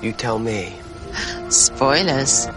You tell me. Spoilers.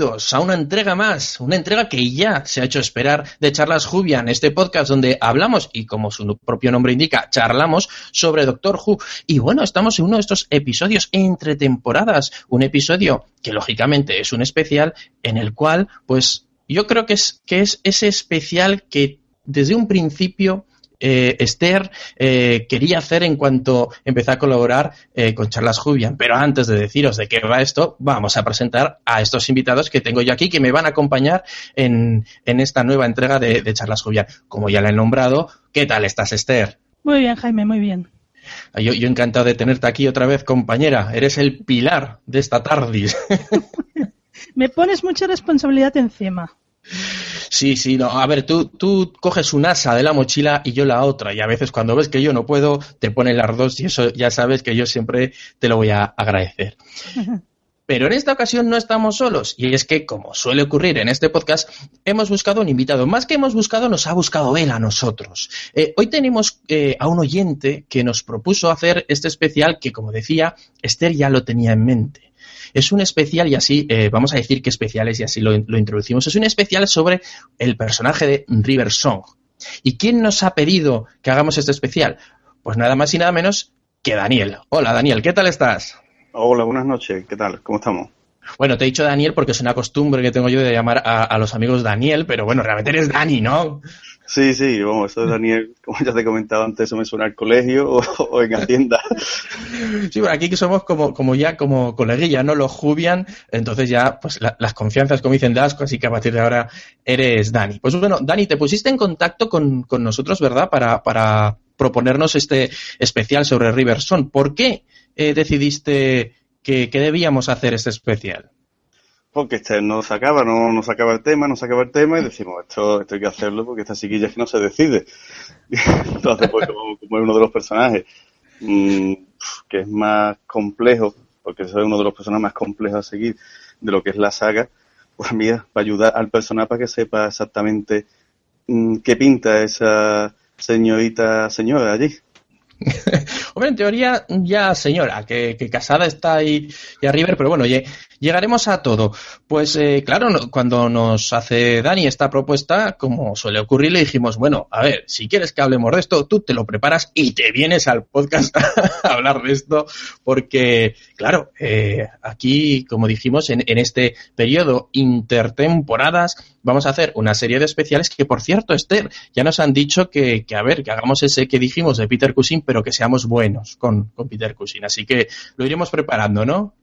A una entrega más, una entrega que ya se ha hecho esperar de Charlas Jubian, este podcast donde hablamos, y como su propio nombre indica, charlamos sobre Doctor Who. Y bueno, estamos en uno de estos episodios entre temporadas, un episodio que lógicamente es un especial en el cual, pues yo creo que es, que es ese especial que desde un principio eh, Esther eh, quería hacer en cuanto empezó a colaborar eh, con Charlas Jubian. Pero antes de deciros de qué va esto, vamos a presentar a estos invitados que tengo yo aquí que me van a acompañar en, en esta nueva entrega de, de Charlas Jubian. Como ya la he nombrado, ¿qué tal estás, Esther? Muy bien, Jaime, muy bien. Yo, yo encantado de tenerte aquí otra vez, compañera. Eres el pilar de esta tardis. me pones mucha responsabilidad encima. Sí, sí, no. A ver, tú, tú coges un asa de la mochila y yo la otra. Y a veces cuando ves que yo no puedo, te ponen las dos y eso ya sabes que yo siempre te lo voy a agradecer. Pero en esta ocasión no estamos solos. Y es que, como suele ocurrir en este podcast, hemos buscado un invitado. Más que hemos buscado, nos ha buscado él a nosotros. Eh, hoy tenemos eh, a un oyente que nos propuso hacer este especial que, como decía, Esther ya lo tenía en mente. Es un especial y así, eh, vamos a decir que especiales y así lo, lo, introducimos. Es un especial sobre el personaje de River Song. ¿Y quién nos ha pedido que hagamos este especial? Pues nada más y nada menos que Daniel. Hola Daniel, ¿qué tal estás? Hola, buenas noches. ¿Qué tal? ¿Cómo estamos? Bueno, te he dicho Daniel porque es una costumbre que tengo yo de llamar a, a los amigos Daniel, pero bueno, realmente eres Dani, ¿no? Sí, sí, vamos, eso de Daniel, como ya te he comentado antes, eso me suena al colegio o, o en Hacienda. Sí, bueno, aquí que somos como, como ya como coleguillas, ¿no? Los Jubian, entonces ya, pues la, las confianzas, como dicen Dasco, así que a partir de ahora eres Dani. Pues bueno, Dani, te pusiste en contacto con, con nosotros, ¿verdad? Para, para proponernos este especial sobre Riverson. ¿Por qué eh, decidiste que, que debíamos hacer este especial? porque este no sacaba, no, no sacaba el tema, no sacaba el tema y decimos, esto, esto hay que hacerlo porque esta chiquilla es que no se decide. Entonces, pues como, es uno de los personajes mmm, que es más complejo, porque es uno de los personajes más complejos a seguir de lo que es la saga, pues mira, para ayudar al personaje para que sepa exactamente mmm, qué pinta esa señorita señora allí. Hombre, en teoría ya señora, que, casada está ahí y a River, pero bueno, oye, llegaremos a todo. Pues eh, claro, cuando nos hace Dani esta propuesta, como suele ocurrir, le dijimos, bueno, a ver, si quieres que hablemos de esto, tú te lo preparas y te vienes al podcast a hablar de esto, porque claro, eh, aquí, como dijimos, en, en este periodo intertemporadas, vamos a hacer una serie de especiales que, por cierto, Esther, ya nos han dicho que, que a ver, que hagamos ese que dijimos de Peter Cushing, pero que seamos buenos con, con Peter Cushing. Así que lo iremos preparando, ¿no?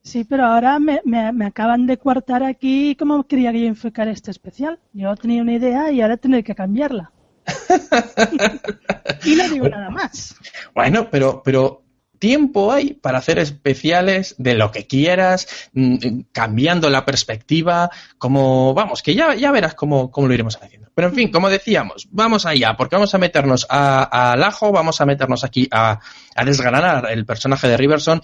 Sí, pero ahora me, me, me, acaban de cuartar aquí cómo quería que yo enfocar este especial. Yo tenía una idea y ahora tendré que cambiarla. y no digo nada más. Bueno, pero, pero tiempo hay para hacer especiales de lo que quieras, cambiando la perspectiva, como, vamos, que ya, ya verás cómo, cómo lo iremos haciendo. Pero en fin, como decíamos, vamos allá, porque vamos a meternos al ajo, vamos a meternos aquí a, desgranar el personaje de Riverson.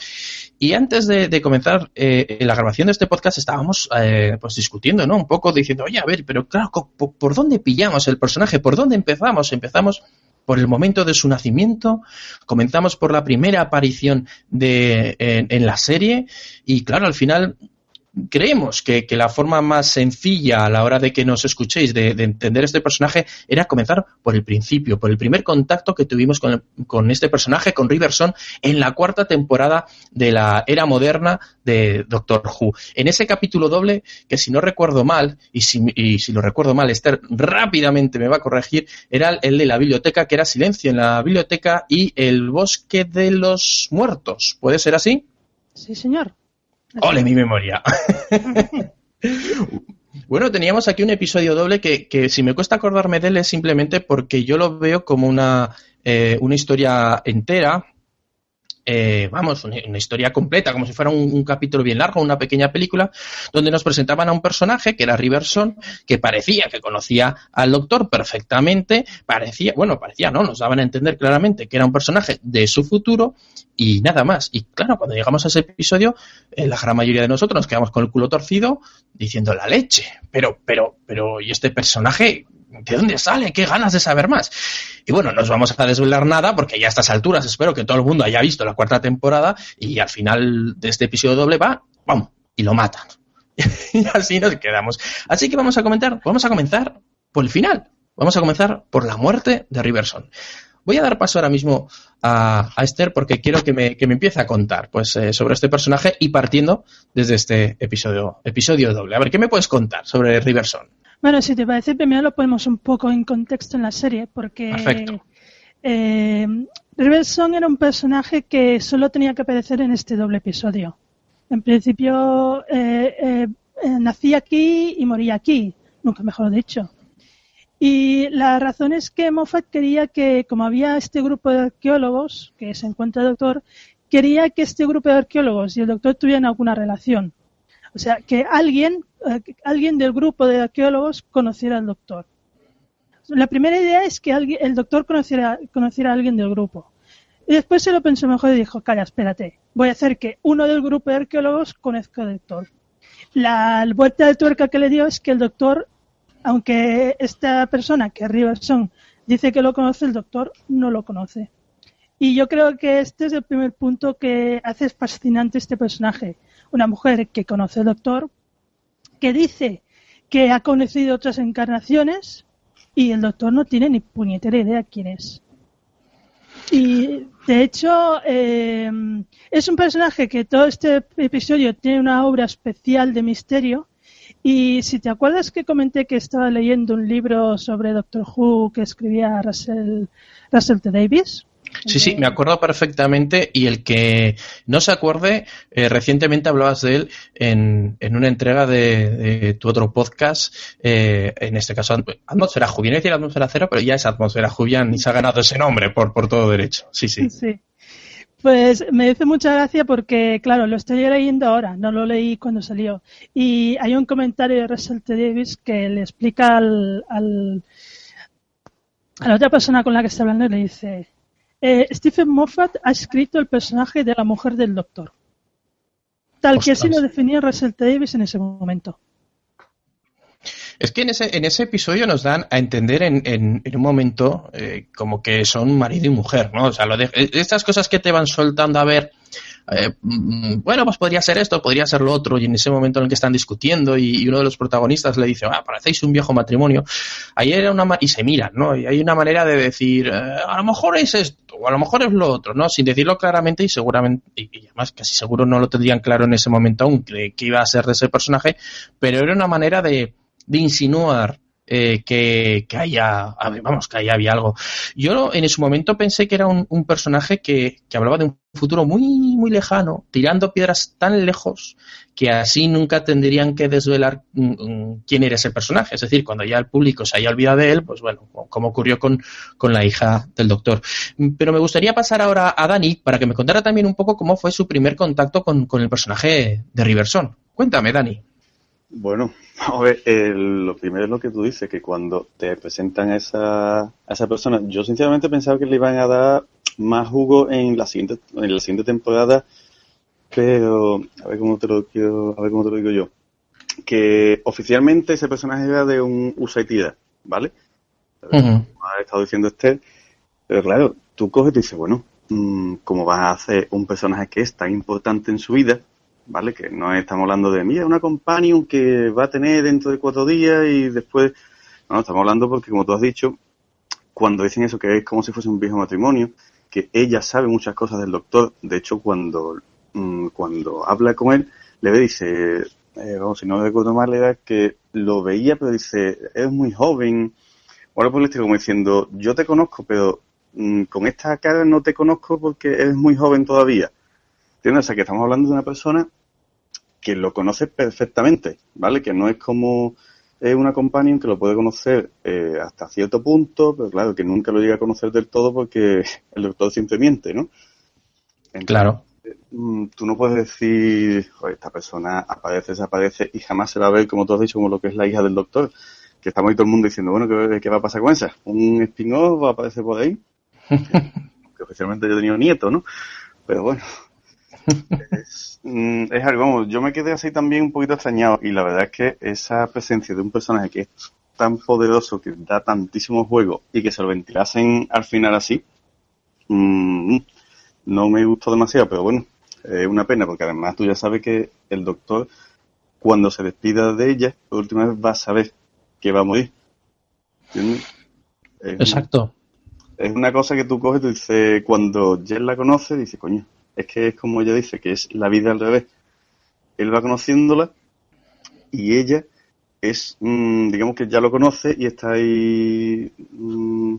Y antes de, comenzar eh, la grabación de este podcast estábamos eh, pues discutiendo, ¿no? Un poco diciendo, oye, a ver, pero claro, ¿por, ¿por dónde pillamos el personaje? ¿Por dónde empezamos? Empezamos por el momento de su nacimiento, comenzamos por la primera aparición de, en, la serie y claro, al final creemos que, la forma más sencilla a la hora de que nos escuchéis de, entender este personaje era comenzar por el principio, por el primer contacto que tuvimos con, con, este personaje, con Riverson, en la cuarta temporada de la era moderna de Doctor Who. En ese capítulo doble, que si no recuerdo mal, y si, y si lo recuerdo mal, Esther rápidamente me va a corregir, era el de la biblioteca, que era Silencio en la biblioteca y el bosque de los muertos. ¿Puede ser así? Sí, señor. ¡Ole mi memoria! bueno, teníamos aquí un episodio doble que, que, si me cuesta acordarme de él es simplemente porque yo lo veo como una, eh, una historia entera, eh, vamos, una, historia completa, como si fuera un, capítulo bien largo, una pequeña película, donde nos presentaban a un personaje que era Riverson, que parecía que conocía al doctor perfectamente, parecía, bueno, parecía, ¿no? Nos daban a entender claramente que era un personaje de su futuro y nada más. Y claro, cuando llegamos a ese episodio, eh, la gran mayoría de nosotros nos quedamos con el culo torcido diciendo la leche. Pero, pero, pero, ¿y este personaje? ¿De dónde sale? ¿Qué ganas de saber más? Y bueno, no os vamos a desvelar nada porque ya a estas alturas espero que todo el mundo haya visto la cuarta temporada y al final de este episodio doble va, vamos, y lo matan. y así nos quedamos. Así que vamos a comentar, vamos a comenzar por el final. Vamos a comenzar por la muerte de Riverson. Voy a dar paso ahora mismo a, Esther porque quiero que me, que me, empiece a contar pues, eh, sobre este personaje y partiendo desde este episodio, episodio doble. A ver, ¿qué me puedes contar sobre Riverson? Bueno, si te parece, primero lo ponemos un poco en contexto en la serie, porque eh, Riverson era un personaje que solo tenía que aparecer en este doble episodio. En principio, eh, eh, nací aquí y morí aquí, nunca mejor dicho. Y la razón es que Moffat quería que, como había este grupo de arqueólogos, que se encuentra el doctor, quería que este grupo de arqueólogos y el doctor tuvieran alguna relación. O sea, que alguien, eh, alguien del grupo de arqueólogos conociera al doctor. La primera idea es que alguien, el doctor conociera, a alguien del grupo. Y después se lo pensó mejor y dijo, calla, espérate, voy a hacer que uno del grupo de arqueólogos conozca al doctor. La vuelta de tuerca que le dio es que el doctor, aunque esta persona, que Riverson, dice que lo conoce, el doctor no lo conoce. Y yo creo que este es el primer punto que hace fascinante este personaje una mujer que conoce al doctor, que dice que ha conocido otras encarnaciones y el doctor no tiene ni puñetera idea quién es. Y de hecho eh, es un personaje que todo este episodio tiene una obra especial de misterio y si te acuerdas que comenté que estaba leyendo un libro sobre Doctor Who que escribía Russell, Russell T. Davis, Sí, sí, me acuerdo perfectamente y el que no se acuerde, eh, recientemente hablabas de él en, en una entrega de, tu otro podcast, eh, en este caso Atmósfera Jubian, decir Atmósfera Cero, pero ya es Atmósfera Jubian y se ha ganado ese nombre por, por todo derecho. Sí, sí. Sí. Pues me dice mucha gracia porque, claro, lo estoy leyendo ahora, no lo leí cuando salió. Y hay un comentario de Russell T. Davis que le explica al, al, a la otra persona con la que está hablando y le dice, eh, Stephen Moffat ha escrito el personaje de la mujer del doctor. Tal que así lo definía Russell Davis en ese momento. Es que en ese, en ese episodio nos dan a entender en, en, un momento eh, como que son marido y mujer, ¿no? O sea, lo de, estas cosas que te van soltando a ver eh, mm, bueno, pues podría ser esto, podría ser lo otro, y en ese momento en el que están discutiendo y, uno de los protagonistas le dice, ah, parecéis un viejo matrimonio, ahí era una, y se miran, ¿no? Y hay una manera de decir, eh, a lo mejor es esto, o a lo mejor es lo otro, ¿no? Sin decirlo claramente y seguramente, y, además casi seguro no lo tendrían claro en ese momento aún, que, iba a ser de ese personaje, pero era una manera de insinuar eh, que, haya, vamos, que haya había algo. Yo en ese momento pensé que era un, personaje que, que, hablaba de un futuro muy, muy lejano, tirando piedras tan lejos que así nunca tendrían que desvelar mm, mm, quién era ese personaje. Es decir, cuando ya el público se haya olvidado de él, pues bueno, como ocurrió con, con la hija del doctor. Pero me gustaría pasar ahora a Dani para que me contara también un poco cómo fue su primer contacto con, con el personaje de Riverson. Cuéntame, Dani. Bueno, a ver, lo primero es lo que tú dices, que cuando te presentan a esa, a esa persona, yo sinceramente pensaba que le iban a dar más jugo en la siguiente, en la siguiente temporada, pero a ver cómo te lo quiero, a ver cómo te lo digo yo. Que oficialmente ese personaje era de un Usaitida, ¿vale? Ha estado diciendo Esther, pero claro, tú coges y dices, bueno, mm, ¿cómo vas a hacer un personaje que es tan importante en su vida? ¿Vale? Que no estamos hablando de, mira, una companion que va a tener dentro de cuatro días y después... No, estamos hablando porque, como tú has dicho, cuando dicen eso, que es como si fuese un viejo matrimonio, que ella sabe muchas cosas del doctor. De hecho, cuando, mm, cuando habla con él, le dice, eh, vamos, si no recuerdo mal, era que lo veía, pero dice, es muy joven. Ahora pues le estoy como diciendo, yo te conozco, pero mm, con esta cara no te conozco porque eres muy joven todavía. ¿Entiendes? O sea, que estamos hablando de una persona que lo conoce perfectamente, ¿vale? Que no es como es una companion que lo puede conocer eh, hasta cierto punto, pero claro, que nunca lo llega a conocer del todo porque el doctor siempre miente, ¿no? claro. Mm, tú no puedes decir, esta persona aparece, desaparece y jamás se va a ver, como tú has dicho, como lo que es la hija del doctor. Que estamos ahí todo el mundo diciendo, bueno, ¿qué, va a pasar con esa? ¿Un spin-off va a aparecer por ahí? que oficialmente yo he tenido nieto, ¿no? Pero bueno, es, mm, es, algo, yo me quedé así también un poquito extrañado y la verdad es que esa presencia de un personaje que es tan poderoso, que da tantísimo juego y que se lo ventilasen al final así, mmm, no me gustó demasiado, pero bueno, es una pena porque además tú ya sabes que el doctor cuando se despida de ella, por última vez va a saber que va a morir. Exacto. es una cosa que tú coges y dices, cuando Jen la conoce, dice, coño, es que es como ella dice, que es la vida al revés. Él va conociéndola y ella es, mm, digamos que ya lo conoce y está ahí, mm,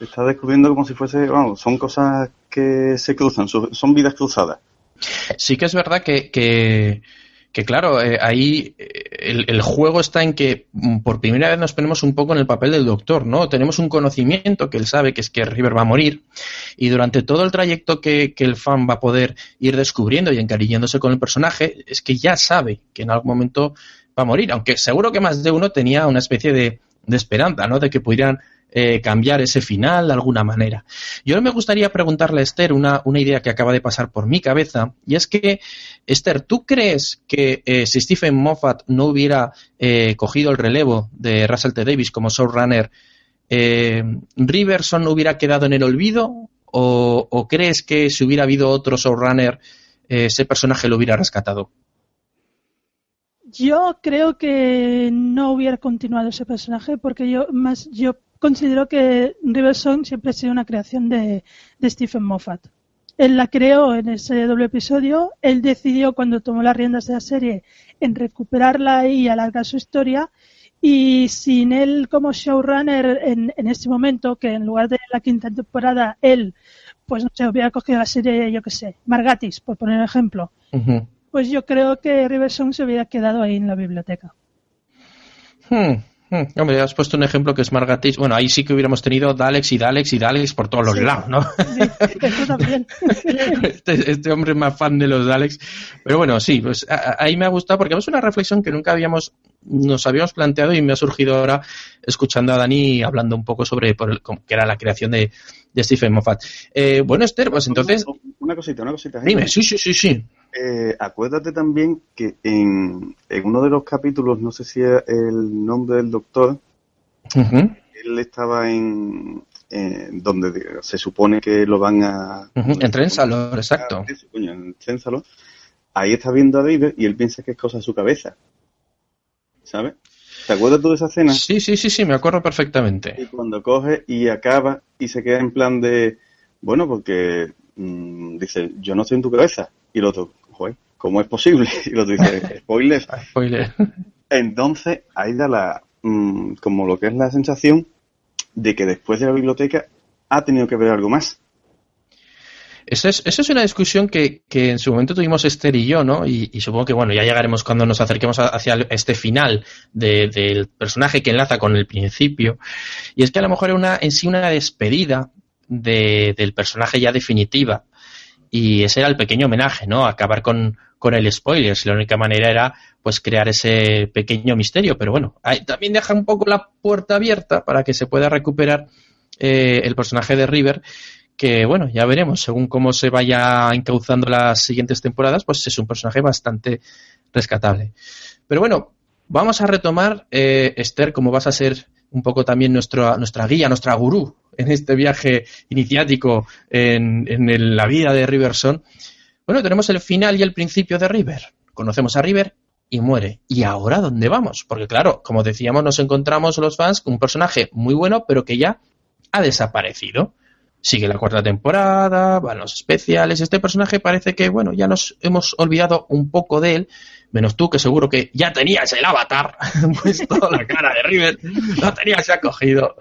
está descubriendo como si fuese, vamos, son cosas que se cruzan, son vidas cruzadas. Sí que es verdad que que claro, eh, ahí eh, el, juego está en que mm, por primera vez nos ponemos un poco en el papel del doctor, ¿no? Tenemos un conocimiento que él sabe que es que River va a morir y durante todo el trayecto que, el fan va a poder ir descubriendo y encariñándose con el personaje, es que ya sabe que en algún momento va a morir, aunque seguro que más de uno tenía una especie de, de esperanza, ¿no? De que pudieran eh, cambiar ese final de alguna manera. Yo me gustaría preguntarle a Esther una, una, idea que acaba de pasar por mi cabeza, y es que, Esther, ¿tú crees que eh, si Stephen Moffat no hubiera eh, cogido el relevo de Russell T. Davis como showrunner, Riverson hubiera quedado en el olvido? ¿O, ¿O, crees que si hubiera habido otro showrunner, ese personaje lo hubiera rescatado? Yo creo que no hubiera continuado ese personaje porque yo más yo considero que River Song siempre ha sido una creación de, Stephen Moffat. Él la creó en ese doble episodio, él decidió cuando tomó las riendas de la serie en recuperarla y alargar su historia y sin él como showrunner en, en este momento, que en lugar de la quinta temporada él, pues no sé, hubiera cogido la serie, yo qué sé, Margatis, por poner un ejemplo, pues yo creo que River Song se hubiera quedado ahí en la biblioteca. Hmm. Hmm, hombre, has puesto un ejemplo que es Margatis. Bueno, ahí sí que hubiéramos tenido Dalex y Dalex y Dalex por todos los lados, ¿no? Sí, eso también. Este, este, hombre es más fan de los Dalex. Pero bueno, sí, pues ahí me ha gustado porque es una reflexión que nunca habíamos, nos habíamos planteado y me ha surgido ahora escuchando a Dani hablando un poco sobre por el, que era la creación de, de Stephen Moffat. Eh, bueno, Esther, pues entonces. Una cosita, una cosita. Dime, sí, sí, sí, sí. Eh, acuérdate también que en, uno de los capítulos, no sé si es el nombre del doctor, él estaba en, donde se supone que lo van a... En Trénsalo, exacto. en Trénsalo. Ahí está viendo a David y él piensa que es cosa de su cabeza. ¿Sabes? ¿Te acuerdas tú de esa escena? Sí, sí, sí, sí, me acuerdo perfectamente. Y cuando coge y acaba y se queda en plan de, bueno, porque mm, dice, yo no estoy en tu cabeza. Y el otro, ¿cómo es posible? Y lo dice, spoiler. spoiler. Entonces, ahí da la, mm, como lo que es la sensación de que después de la biblioteca ha tenido que ver algo más. Esa es, es una discusión que, en su momento tuvimos Esther y yo, ¿no? Y, supongo que, bueno, ya llegaremos cuando nos acerquemos hacia este final del personaje que enlaza con el principio. Y es que a lo mejor una, en sí una despedida del personaje ya definitiva y ese era el pequeño homenaje, ¿no? Acabar con, el spoiler, si la única manera era pues crear ese pequeño misterio, pero bueno, también deja un poco la puerta abierta para que se pueda recuperar eh, el personaje de River, que bueno, ya veremos, según cómo se vaya encauzando las siguientes temporadas, pues es un personaje bastante rescatable. Pero bueno, vamos a retomar, eh, Esther, como vas a ser un poco también nuestra guía, nuestra gurú en este viaje iniciático en, la vida de Riverson, Bueno, tenemos el final y el principio de River. Conocemos a River y muere. ¿Y ahora dónde vamos? Porque claro, como decíamos, nos encontramos los fans con un personaje muy bueno, pero que ya ha desaparecido. Sigue la cuarta temporada, van los especiales. Este personaje parece que, bueno, ya nos hemos olvidado un poco de él, menos tú que seguro que ya tenías el avatar puesto la cara de River, lo tenías ya cogido.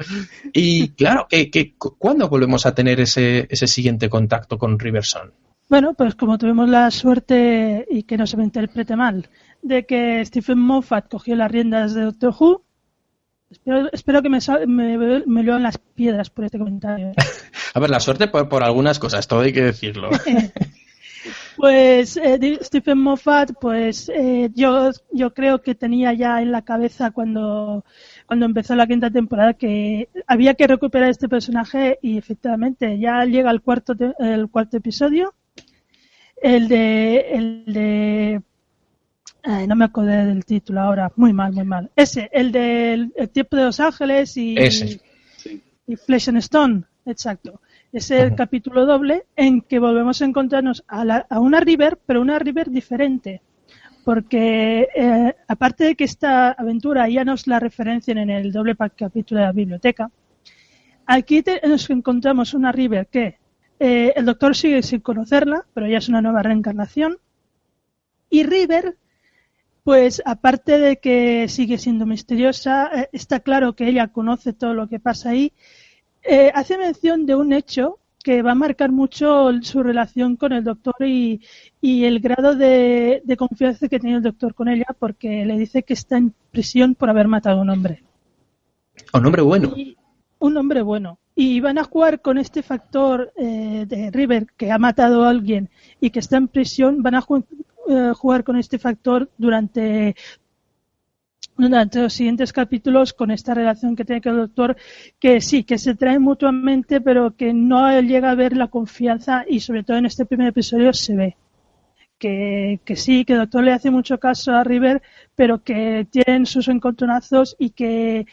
Y claro, que, que, ¿cuándo volvemos a tener ese, ese siguiente contacto con Riverson? Bueno, pues como tuvimos la suerte, y que no se me interprete mal, de que Stephen Moffat cogió las riendas de Doctor Who, espero, que me, me, me las piedras por este comentario. A ver, la suerte por, algunas cosas, todo hay que decirlo. pues eh, Stephen Moffat, pues eh, yo, yo creo que tenía ya en la cabeza cuando, cuando empezó la quinta temporada que había que recuperar este personaje y efectivamente ya llega el cuarto, el cuarto episodio el de, el de no me acuerdo del título ahora, muy mal, muy mal. Ese, el del tiempo de Los Ángeles y, y Flesh and Stone, exacto. Es el capítulo doble en que volvemos a encontrarnos a, a, una River, pero una River diferente. Porque eh, aparte de que esta aventura ya nos la referencian en el doble capítulo de la biblioteca, aquí nos encontramos una River que eh, el doctor sigue sin conocerla, pero ya es una nueva reencarnación. Y River, pues aparte de que sigue siendo misteriosa, eh, está claro que ella conoce todo lo que pasa ahí. Eh, hace mención de un hecho que va a marcar mucho su relación con el doctor y, el grado de, confianza que tiene el doctor con ella, porque le dice que está en prisión por haber matado a un hombre. Un hombre bueno. un hombre bueno y van a jugar con este factor eh, de River que ha matado a alguien y que está en prisión, van a eh, jugar con este factor durante durante los siguientes capítulos con esta relación que tiene con el doctor, que sí, que se trae mutuamente, pero que no llega a ver la confianza y sobre todo en este primer episodio se ve. Que, que sí, que el doctor le hace mucho caso a River, pero que tienen sus encontronazos y que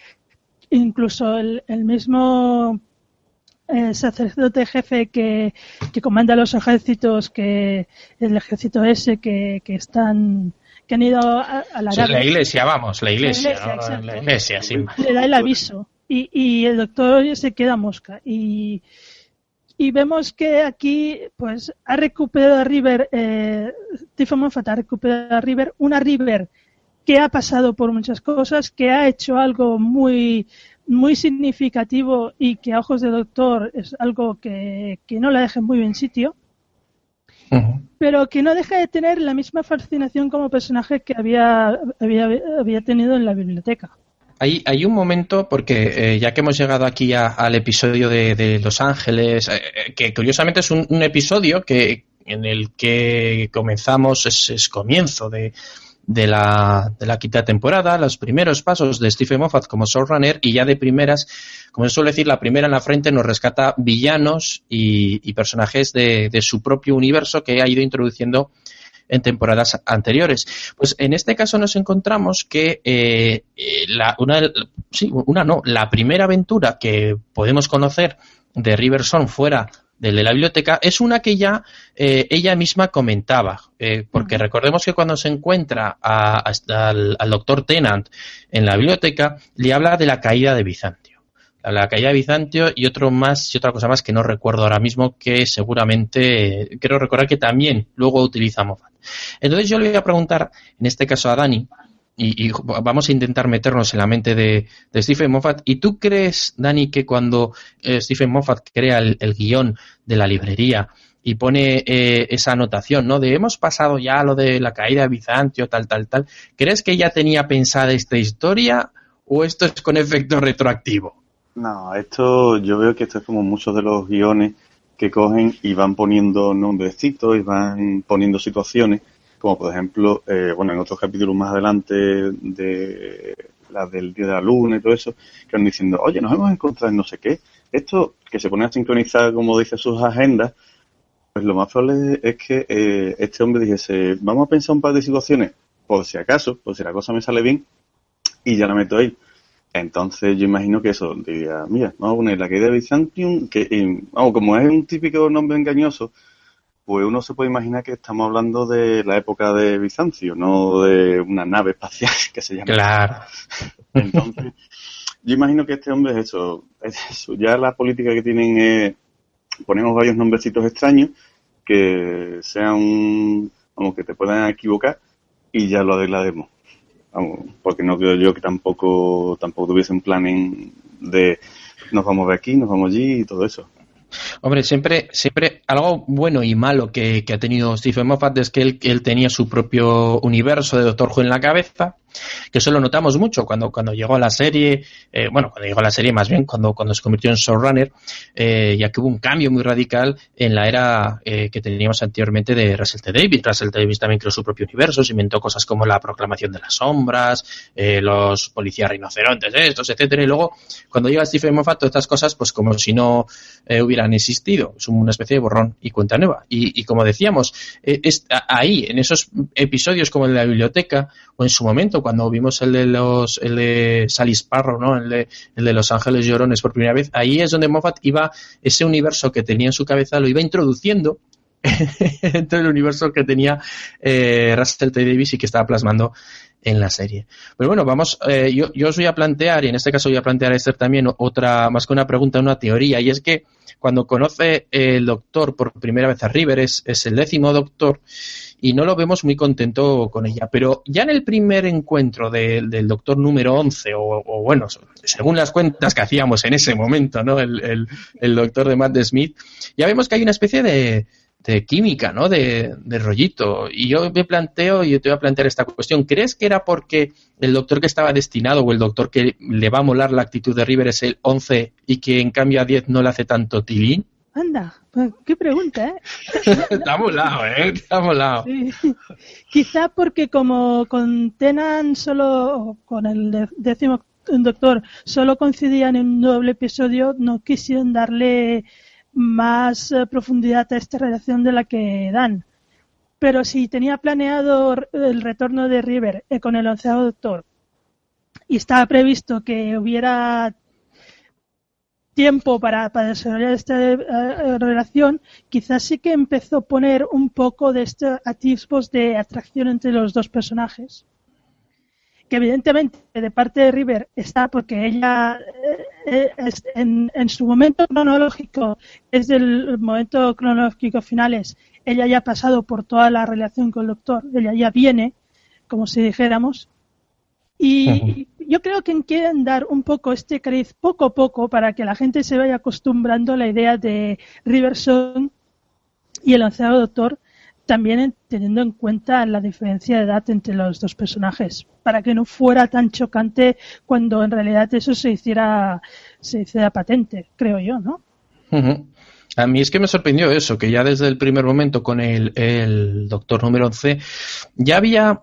incluso el, el mismo el sacerdote jefe que, comanda los ejércitos, que el ejército ese que, que están que han ido a, la, la iglesia, vamos, la iglesia, la iglesia, Le da el aviso. Y, y el doctor se queda mosca. Y, y vemos que aquí pues ha recuperado a River, eh, ha recuperado a River, una River que ha pasado por muchas cosas, que ha hecho algo muy muy significativo y que a ojos de doctor es algo que, no la deja en muy bien sitio, pero que no deja de tener la misma fascinación como personaje que había, había, tenido en la biblioteca. Hay, hay un momento, porque eh, ya que hemos llegado aquí al episodio de, Los Ángeles, eh, eh, que curiosamente es un, episodio que en el que comenzamos, es comienzo de, de la, quinta temporada, los primeros pasos de Stephen Moffat como showrunner y ya de primeras, como se suele decir, la primera en la frente nos rescata villanos y, personajes de, su propio universo que ha ido introduciendo en temporadas anteriores. Pues en este caso nos encontramos que eh la, una, sí, una no, la primera aventura que podemos conocer de Riverson fuera de la biblioteca es una que ya eh, ella misma comentaba, eh, porque recordemos que cuando se encuentra al, doctor Tennant en la biblioteca, le habla de la caída de Bizantio. La, caída de Bizantio y otro más y otra cosa más que no recuerdo ahora mismo que seguramente quiero recordar que también luego utilizamos. Entonces yo le voy a preguntar, en este caso a Dani, y, vamos a intentar meternos en la mente de, Stephen Moffat. ¿Y tú crees, Dani, que cuando eh, Stephen Moffat crea el, guion de la librería y pone eh, esa anotación, ¿no? De hemos pasado ya lo de la caída de Bizantio, tal, tal, tal. ¿Crees que ya tenía pensada esta historia o esto es con efecto retroactivo? No, esto yo veo que esto es como muchos de los guiones que cogen y van poniendo nombrecitos y van poniendo situaciones como por ejemplo, eh, bueno, en otros capítulos más adelante de las del Día de la Luna y todo eso, que van diciendo, oye, nos hemos encontrado en no sé qué. Esto que se pone a sincronizar, como dice, sus agendas, pues lo más probable es que eh, este hombre dijese, vamos a pensar un par de situaciones, por si acaso, por si la cosa me sale bien, y ya la meto ahí. Entonces yo imagino que eso, diría, mira, vamos a poner la caída de Byzantium, que, vamos, como es un típico nombre engañoso, pues uno se puede imaginar que estamos hablando de la época de Bizancio, no de una nave espacial que se llama. Claro. Entonces, yo imagino que este hombre es eso, es eso. Ya la política que tienen es, ponemos varios nombrecitos extraños que sean, como que te puedan equivocar y ya lo arreglaremos. Vamos, porque no creo yo que tampoco, tampoco tuviesen plan de nos vamos de aquí, nos vamos allí y todo eso. Hombre, siempre, siempre algo bueno y malo que, ha tenido Stephen Moffat es que él, él, tenía su propio universo de Doctor Who en la cabeza, que eso lo notamos mucho cuando, cuando llegó la serie, eh, bueno, cuando llegó la serie más bien, cuando, cuando se convirtió en showrunner, eh, ya que hubo un cambio muy radical en la era eh, que teníamos anteriormente de Russell T. Davis. Russell T. Davis también creó su propio universo, se inventó cosas como la proclamación de las sombras, los policías rinocerontes, estos, etcétera, y luego cuando llega Stephen Moffat, todas estas cosas, pues como si no hubieran existido, es una especie de borrón y cuenta nueva. Y, como decíamos, ahí, en esos episodios como en la biblioteca, o en su momento, cuando vimos el de los, el de Sally Sparrow, ¿no? El de, el de Los Ángeles Llorones por primera vez, ahí es donde Moffat iba, ese universo que tenía en su cabeza, lo iba introduciendo dentro del universo que tenía eh, Russell T. Davis y que estaba plasmando en la serie. Pero bueno, vamos, eh, yo, yo os voy a plantear, y en este caso voy a plantear a Esther también otra, más que una pregunta, una teoría, y es que cuando conoce el doctor por primera vez a River, es, es el décimo doctor, y no lo vemos muy contento con ella. Pero ya en el primer encuentro del doctor número 11, o, bueno, según las cuentas que hacíamos en ese momento, ¿no? El, el, doctor de Matt Smith, ya vemos que hay una especie de, de química, ¿no? De, de, rollito. Y yo me planteo, y yo te voy a plantear esta cuestión, ¿crees que era porque el doctor que estaba destinado o el doctor que le va a molar la actitud de River es el 11 y que en cambio a 10 no le hace tanto tilín? Anda, pues, qué pregunta, ¿eh? Está molado, ¿eh? Está molado. Quizá porque como con Tenan solo, con el décimo doctor, solo coincidían en un doble episodio, no quisieron darle más eh, profundidad a esta relación de la que dan. Pero si tenía planeado el retorno de River eh, con el onceavo doctor y estaba previsto que hubiera tiempo para, desarrollar esta eh, relación, quizás sí que empezó a poner un poco de estos atisbos de atracción entre los dos personajes. Que evidentemente de parte de River está porque ella eh, eh, en, en, su momento cronológico, es el momento cronológico finales, ella ya ha pasado por toda la relación con el doctor, ella ya viene, como si dijéramos, y yo creo que quieren dar un poco este cariz poco a poco para que la gente se vaya acostumbrando a la idea de Riverson y el onceavo doctor, también teniendo en cuenta la diferencia de edad entre los dos personajes, para que no fuera tan chocante cuando en realidad eso se hiciera, se hiciera patente, creo yo, ¿no? A mí es que me sorprendió eso, que ya desde el primer momento con el, el doctor número 11 ya había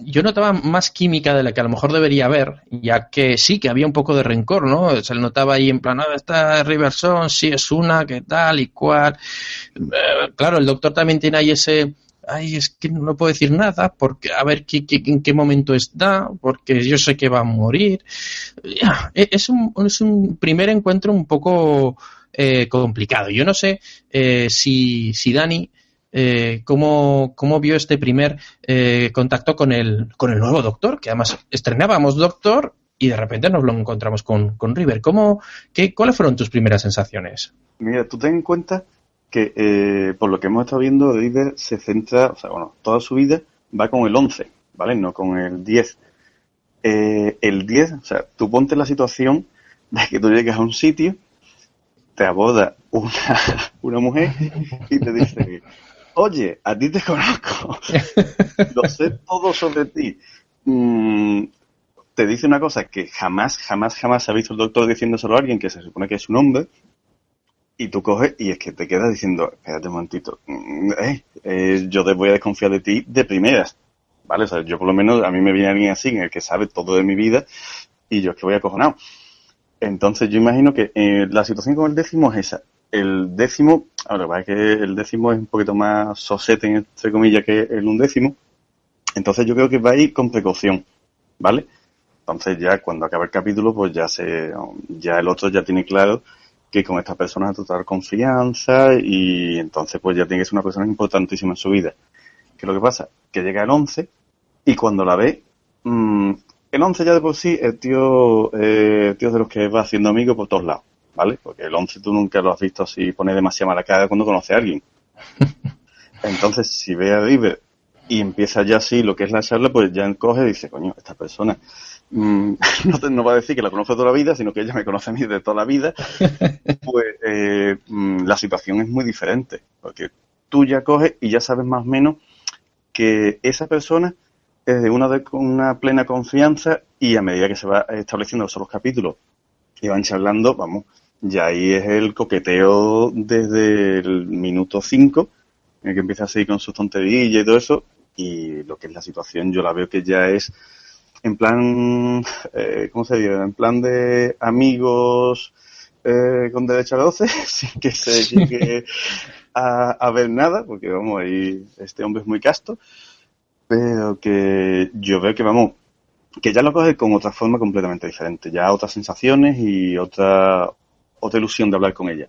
yo notaba más química de la que a lo mejor debería haber, ya que sí, que había un poco de rencor, ¿no? Se le notaba ahí en plan, ah, esta Riverson, sí es una, que tal y cual. Eh, claro, el doctor también tiene ahí ese, ay, es que no puedo decir nada, porque a ver qué, en qué momento está, porque yo sé que va a morir. E, es un, es un primer encuentro un poco eh, complicado. Yo no sé si, si Dani eh, cómo, vio este primer eh, contacto con el, con el nuevo Doctor, que además estrenábamos Doctor y de repente nos lo encontramos con, con River. ¿Cómo, qué, ¿Cuáles fueron tus primeras sensaciones? Mira, tú ten en cuenta que eh, por lo que hemos estado viendo, River se centra, o sea, bueno, toda su vida va con el 11, ¿vale? No con el 10. el 10, o sea, tú ponte la situación de que tú llegas a un sitio, te aborda una, una mujer y te dice, oye, a ti te conozco, lo sé todo sobre ti. Mm, te dice una cosa que jamás, jamás, jamás ha visto el doctor diciéndoselo a alguien que se supone que es un hombre, y tú coges y es que te quedas diciendo, espérate un momentito, mm, eh, eh, yo te voy a desconfiar de ti de primeras, ¿vale? O sea, yo por lo menos, a mí me viene alguien así, en el que sabe todo de mi vida, y yo es que voy acojonado. Entonces yo imagino que eh, la situación con el décimo es esa el décimo, ahora es que el décimo es un poquito más sosete, entre comillas, que el undécimo. Entonces yo creo que va a ir con precaución, ¿vale? Entonces ya cuando acaba el capítulo, pues ya se, ya el otro ya tiene claro que con esta persona a total confianza y entonces pues ya tiene que ser una persona importantísima en su vida. ¿Qué es lo que pasa? Que llega el 11 y cuando la ve, mmm, el 11 ya de por sí, el tío, eh, tío de los que va haciendo amigos por todos lados, ¿vale? Porque el 11 tú nunca lo has visto así pone demasiado mala cara cuando conoce a alguien. Entonces, si ve a River y empieza ya así lo que es la charla, pues ya encoge y dice, coño, esta persona mm, no, no, va a decir que la conoce toda la vida, sino que ella me conoce a mí de toda la vida, pues eh, mm, la situación es muy diferente, porque tú ya coges y ya sabes más o menos que esa persona es de una, de una plena confianza y a medida que se va estableciendo los capítulos y van charlando, vamos, ya ahí es el coqueteo desde el minuto 5, en el que empieza a seguir con sus tonterías y todo eso, y lo que es la situación yo la veo que ya es en plan, eh, ¿cómo se dice? En plan de amigos eh, con derecho a 12, sin que se llegue a, a ver nada, porque vamos, ahí este hombre es muy casto pero que yo veo que vamos, que ya lo coge con otra forma completamente diferente, ya otras sensaciones y otra, otra ilusión de hablar con ella.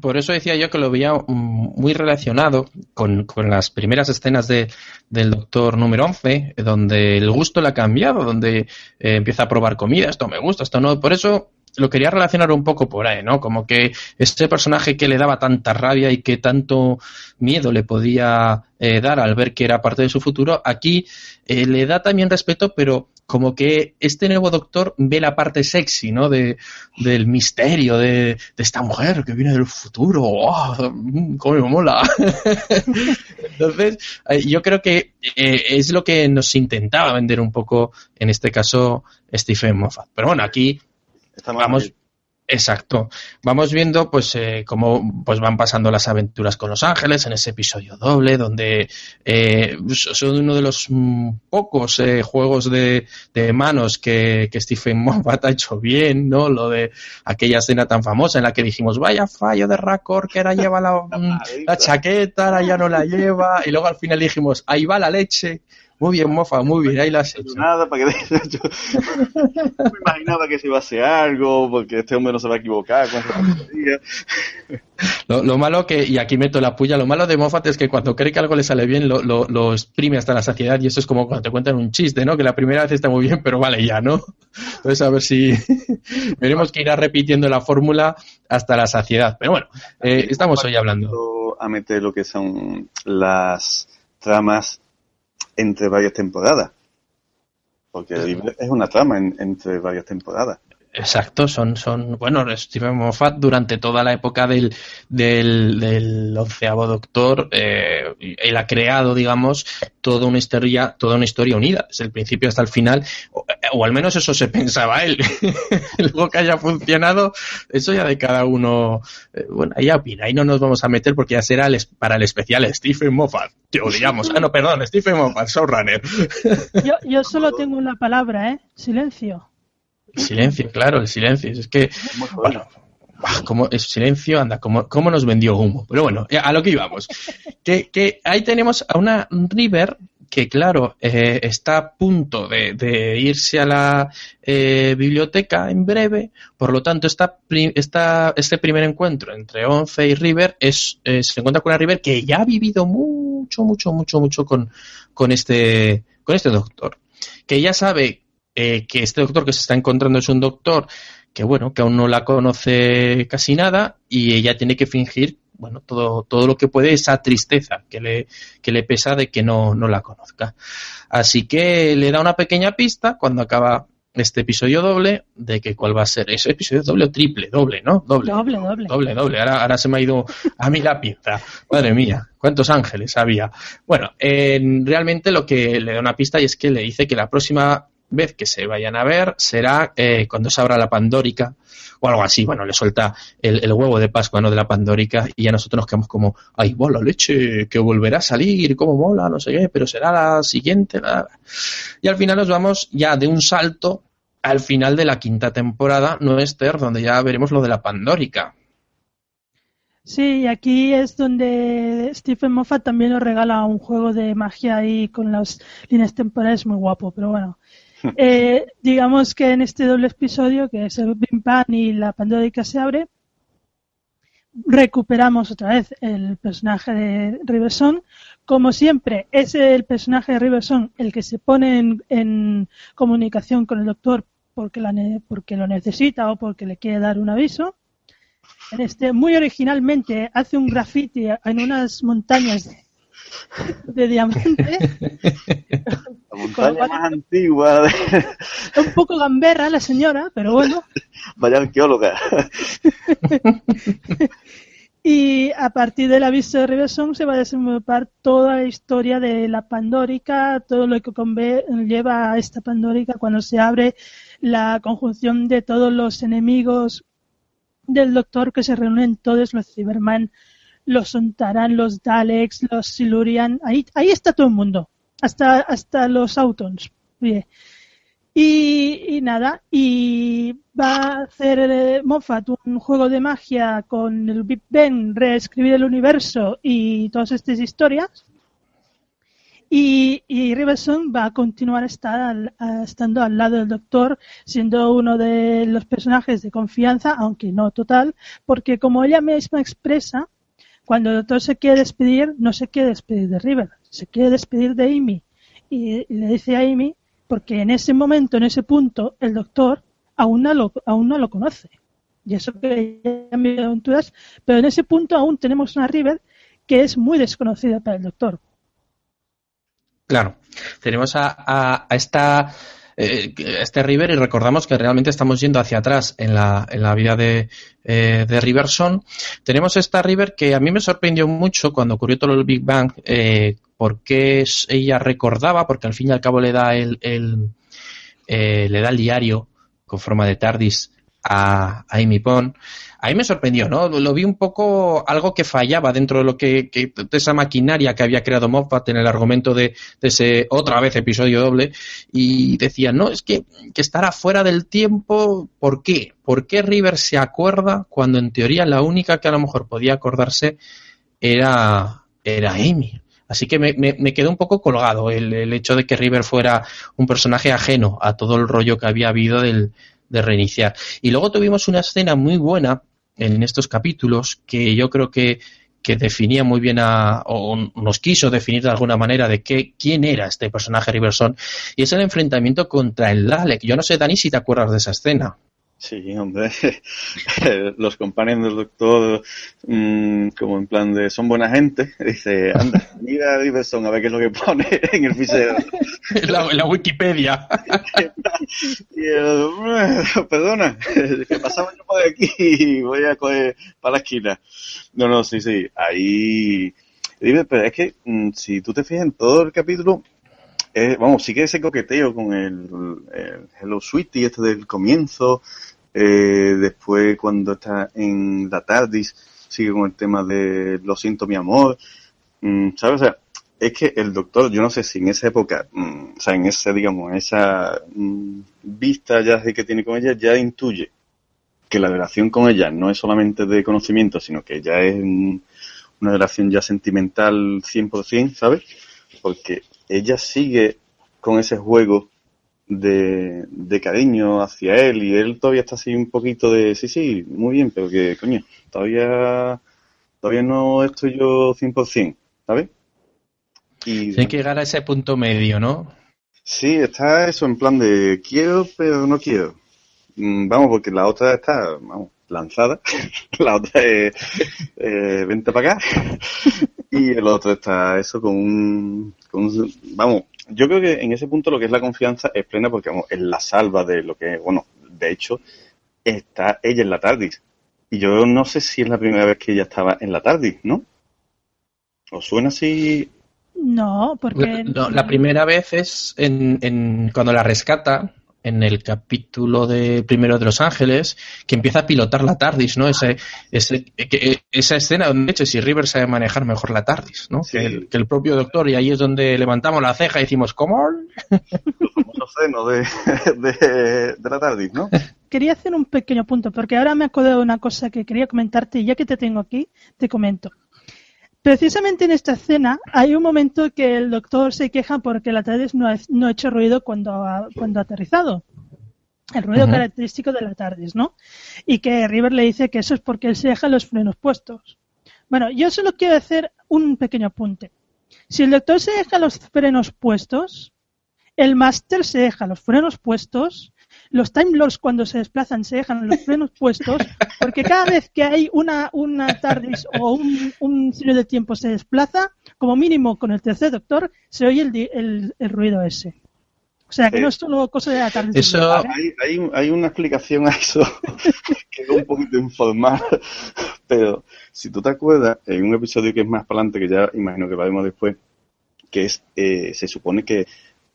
Por eso decía yo que lo veía muy relacionado con, con las primeras escenas de, del Doctor número 11, donde el gusto le ha cambiado, donde eh, empieza a probar comida, esto me gusta, esto no. Por eso lo quería relacionar un poco por ahí, ¿no? Como que este personaje que le daba tanta rabia y que tanto miedo le podía eh, dar al ver que era parte de su futuro, aquí eh, le da también respeto, pero como que este nuevo doctor ve la parte sexy, ¿no? De, del misterio de, de esta mujer que viene del futuro. ¡Oh! ¡Cómo me mola! Entonces, eh, yo creo que es lo que nos intentaba vender un poco, en este caso, Stephen Moffat. Pero bueno, aquí Vamos, exacto. Vamos viendo pues eh, cómo pues van pasando las aventuras con los ángeles en ese episodio doble, donde eh, son uno de los mm, pocos eh, juegos de, de manos que, que, Stephen Moffat ha hecho bien, ¿no? Lo de aquella escena tan famosa en la que dijimos, vaya fallo de Racor, que ahora lleva la, la chaqueta, ahora ya no la lleva, y luego al final dijimos, ahí va la leche. Muy bien, mofa, muy bien, ahí la has hecho. Nada, para que yo me imaginaba que se iba a hacer algo, porque este hombre no se va a equivocar. Lo, lo, malo que, y aquí meto la puya, lo malo de Moffat es que cuando cree que algo le sale bien, lo, lo, lo, exprime hasta la saciedad, y eso es como cuando te cuentan un chiste, ¿no? Que la primera vez está muy bien, pero vale ya, ¿no? Entonces, a ver si veremos que irá repitiendo la fórmula hasta la saciedad. Pero bueno, eh, estamos hoy hablando. A meter lo que son las tramas entre varias temporadas. Porque es una trama entre varias temporadas. Exacto, son, son, bueno, Steven Moffat durante toda la época del, del, del onceavo Doctor, eh, él ha creado, digamos, toda una historia, toda una historia unida, desde el principio hasta el final, o, o al menos eso se pensaba él. Luego que haya funcionado, eso ya de cada uno, eh, bueno, ahí opina, ahí no nos vamos a meter porque ya será el, para el especial Stephen Moffat, te odiamos. Ah, no, perdón, Stephen Moffat, Showrunner. yo, yo solo tengo una palabra, ¿eh? Silencio. El silencio, claro, el silencio. Es que, bueno, como es silencio, anda, como, cómo nos vendió humo. Pero bueno, a lo que íbamos. Que, que ahí tenemos a una River que, claro, eh, está a punto de, de irse a la eh, biblioteca en breve, por lo tanto, esta, esta, este primer encuentro entre Once y River es, eh, se encuentra con una River que ya ha vivido mucho, mucho, mucho, mucho con, con, este, con este doctor, que ya sabe eh, que este doctor que se está encontrando es un doctor que bueno, que aún no la conoce casi nada y ella tiene que fingir, bueno, todo, todo lo que puede, esa tristeza que le, que le pesa de que no, no la conozca. Así que le da una pequeña pista cuando acaba este episodio doble de que cuál va a ser. ¿Es episodio doble o triple? Doble, ¿no? Doble. Doble, doble. Doble, doble. Ahora, ahora se me ha ido a mí la pinza. Madre mía, cuántos ángeles había. Bueno, eh, realmente lo que le da una pista y es que le dice que la próxima vez que se vayan a ver será eh, cuando se abra la Pandórica o algo así. Bueno, le suelta el, el, huevo de Pascua, ¿no? De la Pandórica y ya nosotros nos quedamos como, ay, bola leche, que volverá a salir, cómo mola, no sé qué, pero será la siguiente. Nada. Y al final nos vamos ya de un salto al final de la quinta temporada, no donde ya veremos lo de la Pandórica. Sí, y aquí es donde Stephen Moffat también nos regala un juego de magia ahí con las líneas temporales muy guapo, pero bueno. Eh, digamos que en este doble episodio, que es el Big Bang y la Pandórica se abre, recuperamos otra vez el personaje de Riverson. Como siempre, es el personaje de Riverson el que se pone en, comunicación con el doctor porque, porque lo necesita o porque le quiere dar un aviso. En este, muy originalmente hace un graffiti en unas montañas de diamante. La montaña más antigua. Un poco gamberra la señora, pero bueno. Vaya arqueóloga. y a partir del aviso de Riverson se va a desenvolver toda la historia de la Pandórica, todo lo que lleva a esta Pandórica cuando se abre la conjunción de todos los enemigos del Doctor que se reúnen todos los Cyberman los Sontaran, los Daleks, los Silurian, ahí, ahí está todo el mundo, hasta, hasta los Autons. Y, nada, y va a hacer eh, Moffat un juego de magia con el Big Ben, reescribir el universo y todas estas historias. Y, y Riverson va a continuar estar estando al lado del Doctor, siendo uno de los personajes de confianza, aunque no total, porque como ella misma expresa, cuando el doctor se quiere despedir, no se quiere despedir de River, se quiere despedir de Amy. Y, le dice a Amy, porque en ese momento, en ese punto, el doctor aún no lo, aún no lo conoce. Y eso que ya aventuras, pero en ese punto aún tenemos una River que es muy desconocida para el doctor. Claro, tenemos a esta eh, este River y recordamos que realmente estamos yendo hacia atrás en la, en la vida de, eh, de Riverson. Tenemos esta River que a mí me sorprendió mucho cuando ocurrió todo el Big Bang, eh, porque ella recordaba, porque al fin y al cabo le da el, el eh, le da el diario con forma de TARDIS a, a Amy Pond a mí me sorprendió, ¿no? Lo vi un poco algo que fallaba dentro de lo que, de esa maquinaria que había creado Moffat en el argumento de, ese otra vez episodio doble y decía, no, es que, que estará fuera del tiempo, ¿por qué? ¿Por qué River se acuerda cuando en teoría la única que a lo mejor podía acordarse era, era Amy? Así que me, me, quedó un poco colgado el, el, hecho de que River fuera un personaje ajeno a todo el rollo que había habido del, de reiniciar. Y luego tuvimos una escena muy buena en estos capítulos que yo creo que, que definía muy bien a, o nos quiso definir de alguna manera de qué, quién era este personaje Riverson y es el enfrentamiento contra el Dalek. Yo no sé, Dani, si te acuerdas de esa escena. Sí, hombre, los compañeros del doctor, mmm, como en plan de son buena gente, dice, anda, mira a Riverson a ver qué es lo que pone en el fichero. la, la Wikipedia. y el, perdona, que pasaba yo por aquí y voy a coger para la esquina. No, no, sí, sí, ahí... Pero es que mmm, si tú te fijas en todo el capítulo, eh, vamos, sí que ese coqueteo con el, el Hello Sweetie, este del comienzo, eh, después, cuando está en la TARDIS, sigue con el tema de Lo siento, mi amor. Mm, ¿Sabes? O sea, es que el doctor, yo no sé si en esa época, mm, o sea, en esa, digamos, esa mm, vista ya que tiene con ella, ya intuye que la relación con ella no es solamente de conocimiento, sino que ya es una relación ya sentimental 100%, ¿sabes? Porque ella sigue con ese juego de, de, cariño hacia él y él todavía está así un poquito de sí, sí, muy bien, pero que coño, todavía todavía no estoy yo 100%, ¿sabes? Y, Hay que llegar a ese punto medio, ¿no? Sí, está eso en plan de quiero, pero no quiero. Mm, vamos, porque la otra está, vamos, lanzada, la otra es eh, vente para acá y el otro está eso con un, con un, vamos, yo creo que en ese punto lo que es la confianza es plena porque vamos, es la salva de lo que, bueno, de hecho, está ella en la TARDIS. Y yo no sé si es la primera vez que ella estaba en la TARDIS, ¿no? ¿Os suena así? No, porque... la primera vez es en, en, cuando la rescata en el capítulo de primero de Los Ángeles, que empieza a pilotar la TARDIS, ¿no? Ese, ese, esa escena donde, de hecho, si River sabe manejar mejor la TARDIS, ¿no? Que, el, propio doctor, y ahí es donde levantamos la ceja y decimos, ¿cómo? Los famosos de, de, de, la TARDIS, ¿no? Quería hacer un pequeño punto, porque ahora me he acordado de una cosa que quería comentarte, y ya que te tengo aquí, te comento. Precisamente en esta escena hay un momento que el doctor se queja porque la TARDIS no ha, no ha hecho ruido cuando ha, cuando ha aterrizado. El ruido característico de la TARDIS, ¿no? Y que River le dice que eso es porque él se deja los frenos puestos. Bueno, yo solo quiero hacer un pequeño apunte. Si el doctor se deja los frenos puestos, el máster se deja los frenos puestos, los Time Lords cuando se desplazan se dejan los frenos puestos, porque cada vez que hay una, una TARDIS o un, un cine del tiempo se desplaza, como mínimo con el tercer doctor, se oye el, el, el ruido ese. O sea, que Eh, no es solo cosa de la TARDIS. Eso- ¿vale? Hay, hay, hay una explicación a eso que es un poquito informal, pero si tú te acuerdas, en un episodio que es más para adelante, que ya imagino que lo haremos después, que es, eh, se supone que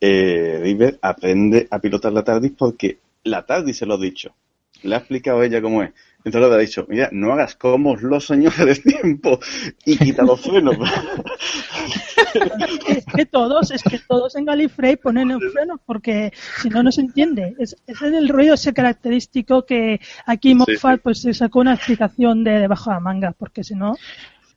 eh, River aprende a pilotar la TARDIS porque la TARDIS se lo ha dicho. Le ha explicado ella cómo es. Entonces le ha dicho, mira, no hagas como los señores del tiempo y quita los frenos. es que todos, es que todos en Gallifrey ponen el freno porque si no, no se entiende. Es, ese es el ruido ese característico que aquí Moffat sí. pues se sacó una explicación de debajo de la manga, porque si no,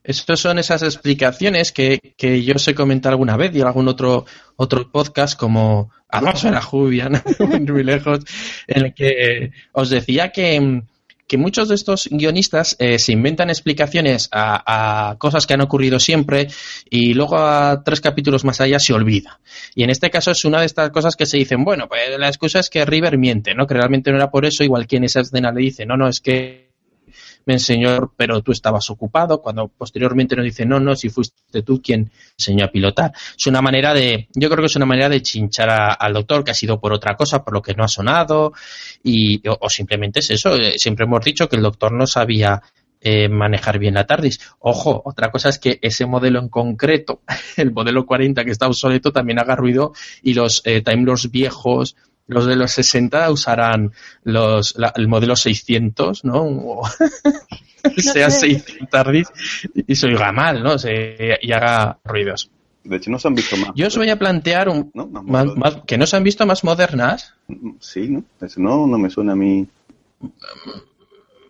Estas son esas explicaciones que, que yo os he comentado alguna vez y en algún otro, otro podcast como Atmósfera Juvia, ¿no? muy lejos, en el que os decía que, que muchos de estos guionistas eh, se inventan explicaciones a, a cosas que han ocurrido siempre y luego a tres capítulos más allá se olvida. Y en este caso es una de estas cosas que se dicen, bueno, pues la excusa es que River miente, ¿no? Que realmente no era por eso, igual que en esa escena le dice, no, no, es que me enseñó, pero tú estabas ocupado, cuando posteriormente nos dice, no, no, si fuiste tú quien enseñó a pilotar. Es una manera de, yo creo que es una manera de chinchar a- al doctor que ha sido por otra cosa, por lo que no ha sonado, y, o, simplemente es eso, eh, siempre hemos dicho que el doctor no sabía eh, manejar bien la TARDIS. Ojo, otra cosa es que ese modelo en concreto, el modelo 40 que está obsoleto, también haga ruido y los eh, viejos, los de los 60 usarán los, la- el modelo 600, ¿no? O- sea sé. 600 TARDIS y se oiga mal, ¿no? Se- y haga ruidos. De hecho, no se han visto más. Yo os voy a plantear un, ¿No? Más más- modernos. más- que no se han visto más modernas. Sí, ¿no? Eso no, no me suena a mí.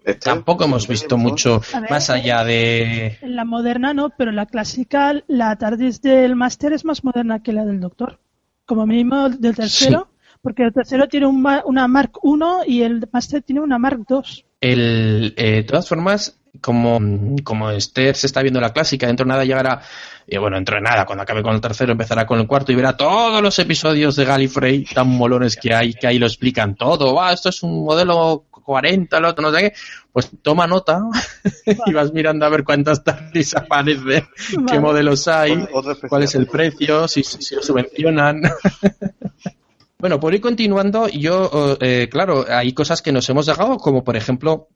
Este- Tampoco hemos visto mucho ver, más allá de... en la moderna no, pero la clásica, la TARDIS del máster es más moderna que la del doctor. Como mínimo del tercero, porque el tercero tiene un ma- una Mark I y el máster tiene una Mark II. El, eh, de todas formas, como, como Esther se está viendo la clásica, dentro de nada llegará, y bueno, dentro de nada, cuando acabe con el tercero empezará con el cuarto y verá todos los episodios de Gallifrey tan molones que hay, que ahí lo explican todo. Va, esto es un modelo 40, el otro no sé qué. Pues toma nota y vas mirando a ver cuántas TARDIS aparecen, qué modelos hay, cuál es el precio, si, si lo subvencionan. Bueno, por ir continuando, yo, eh, claro, hay cosas que nos hemos dejado, como por ejemplo,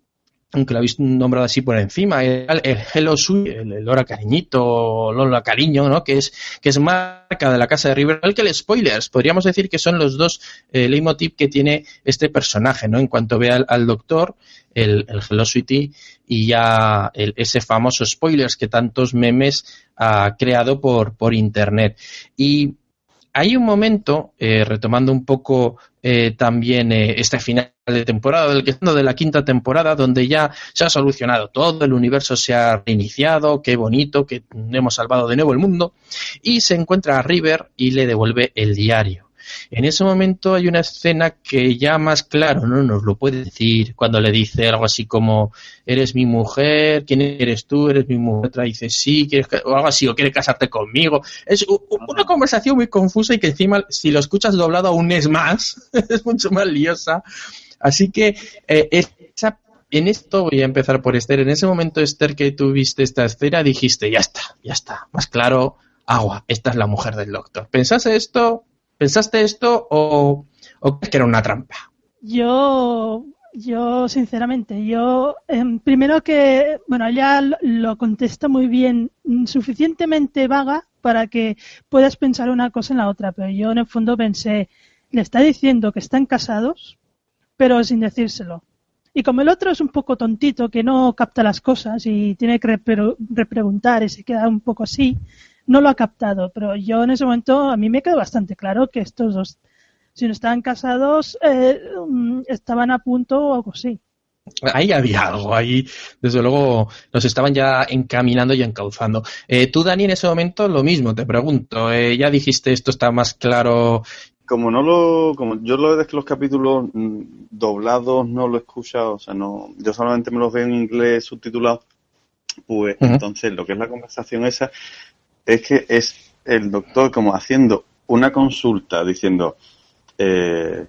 aunque lo habéis nombrado así por encima, el, el Hello Sweet, el, el Lola Cariñito, Lola Cariño, ¿no? Que es, que es marca de la casa de River, que el Spoilers. Podríamos decir que son los dos eh, leitmotiv que tiene este personaje, ¿no? En cuanto ve al, doctor, el, el Hello Sweetie, y ya el- ese famoso Spoilers que tantos memes ha creado por, por internet. Y hay un momento, eh, retomando un poco eh, también eh, este final de temporada, del que de la quinta temporada, donde ya se ha solucionado todo, el universo se ha reiniciado, qué bonito, que hemos salvado de nuevo el mundo, y se encuentra a River y le devuelve el diario. En ese momento hay una escena que ya más claro no nos lo puede decir cuando le dice algo así como eres mi mujer, ¿quién eres tú? Eres mi mujer. Otra dice sí, ¿quieres o algo así, o quieres casarte conmigo. Es una conversación muy confusa y que encima si lo escuchas doblado aún es más, es mucho más liosa. Así que eh, en esto voy a empezar por Esther. En ese momento, Esther, que tú viste esta escena, dijiste, ya está, ya está, más claro, agua, esta es la mujer del doctor. ¿Pensaste esto? ¿Pensaste esto o, crees que era una trampa? Yo, yo sinceramente, yo em, primero que, bueno, ella lo- lo contesta muy bien, mm, suficientemente vaga para que puedas pensar una cosa en la otra, pero yo en el fondo pensé, le está diciendo que están casados, pero sin decírselo. Y como el otro es un poco tontito, que no capta las cosas y tiene que repre- repreguntar y se queda un poco así, no lo ha captado. Pero yo en ese momento a mí me quedó bastante claro que estos dos, si no estaban casados, eh, mm, estaban a punto o algo así. ahí había algo, ahí desde luego nos estaban ya encaminando y encauzando. Eh, tú, Dani, en ese momento lo mismo, te pregunto, eh, ya dijiste esto está más claro. Como no lo, como yo lo de que los capítulos mm, doblados no lo he escuchado, o sea, no, yo solamente me los veo en inglés subtitulado, pues entonces lo que es la conversación esa es que es el doctor como haciendo una consulta diciendo, eh,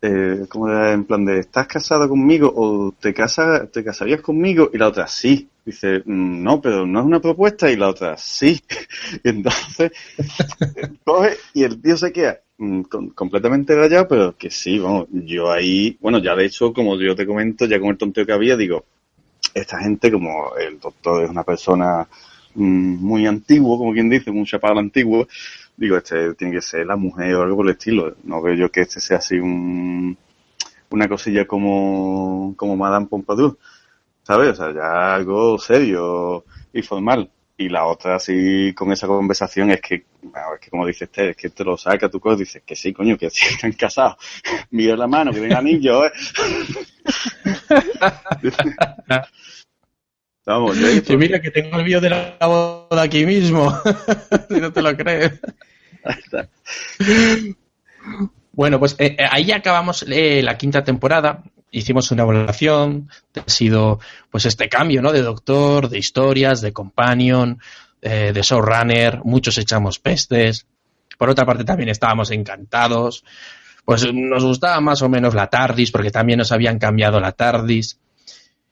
eh, como en plan de, ¿estás casado conmigo o te, casa, te casarías conmigo? Y la otra, sí. Dice, mm, no, pero no es una propuesta. Y la otra, sí. y entonces, coge y el tío se queda mm, completamente rayado, pero que sí, vamos, yo ahí, bueno, ya de hecho, como yo te comento, ya con el tonteo que había, digo, esta gente, como el doctor es una persona muy antiguo, como quien dice, un chaparro antiguo, digo, este tiene que ser la mujer o algo por el estilo. No veo yo que este sea así un, una cosilla como, como Madame Pompadour, ¿sabes? O sea, ya algo serio y formal. Y la otra, así, con esa conversación, es que, es que como dice este, es que te lo saca tu cosa, dices que sí, coño, que sí, están casados. Mira la mano, que ven anillo, ¿eh? Vamos, yo mira que tengo el vídeo de la boda aquí mismo, si no te lo crees. bueno, pues eh, eh, ahí acabamos eh, la quinta temporada. Hicimos una evaluación. Ha sido, pues, este cambio, ¿no? De doctor, de historias, de companion, de showrunner. Muchos echamos pestes. Por otra parte, también estábamos encantados. Pues nos gustaba más o menos la TARDIS, porque también nos habían cambiado la TARDIS.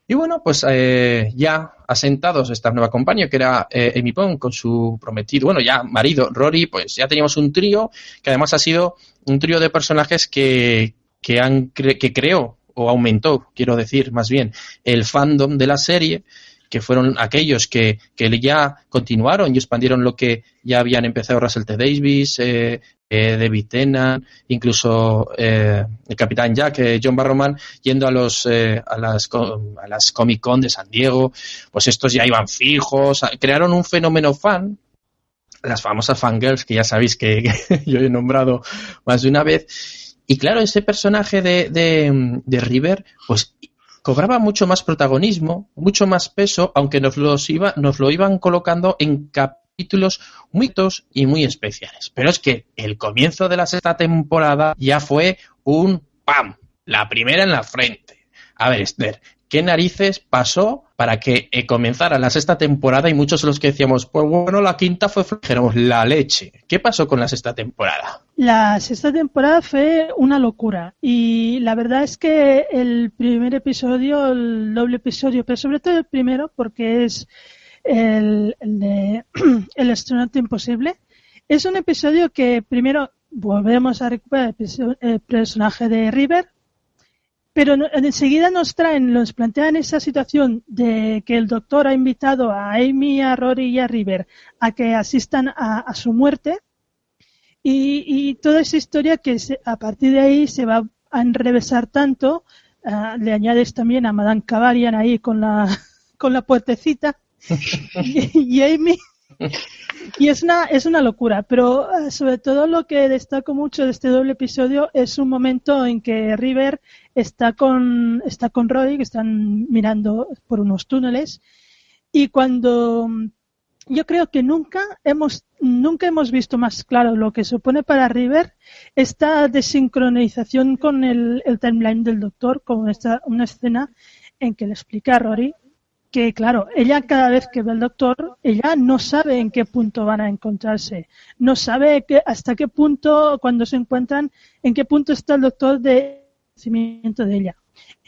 Y bueno, pues eh, ya asentados esta nueva compañía, que era eh, Amy con su prometido, bueno, ya marido, Rory, pues ya teníamos un trío que además ha sido un trío de personajes que, que, han que creó o aumentó, quiero decir, más bien, el fandom de la serie que fueron aquellos que, que ya continuaron y expandieron lo que ya habían empezado Russell T. Davis, eh, eh, David incluso eh, el Capitán Jack, eh, John Barrowman, yendo a los eh, a las a las Comic Con de San Diego, pues estos ya iban fijos, crearon un fenómeno fan, las famosas fangirls que ya sabéis que, yo he nombrado más de una vez, y claro, ese personaje de, de, de River, pues cobraba mucho más protagonismo, mucho más peso, aunque nos, los iba, nos lo iban colocando en capítulos muy y muy especiales. Pero es que el comienzo de la sexta temporada ya fue un ¡pam! La primera en la frente. A ver, Esther, ¿qué narices pasó para que eh, comenzara la sexta temporada y muchos de los que decíamos, pues bueno, la quinta fue, dijéramos, la leche? ¿Qué pasó con la sexta temporada? La sexta temporada fue una locura y la verdad es que el primer episodio, el doble episodio, pero sobre todo el primero, porque es el, de El astronauta imposible, es un episodio que primero volvemos a recuperar el personaje de River, pero enseguida nos traen, nos plantean esa situación de que el doctor ha invitado a Amy, a Rory y a River a que asistan a, su muerte. Y, toda esa historia que a partir de ahí se va a enrevesar tanto, ah, le añades también a Madame Cavarian ahí con la, con la puertecita y, es una, es una locura, pero eh, sobre todo lo que destaco mucho de este doble episodio es un momento en que River está con, está con Roy, que están mirando por unos túneles, y cuando yo creo que nunca hemos, nunca hemos visto más claro lo que supone para River esta desincronización con el, el timeline del doctor, como esta, una escena en que le explica a Rory que, claro, ella cada vez que ve al doctor, ella no sabe en qué punto van a encontrarse, no sabe que, hasta qué punto, cuando se encuentran, en qué punto está el doctor de conocimiento de ella.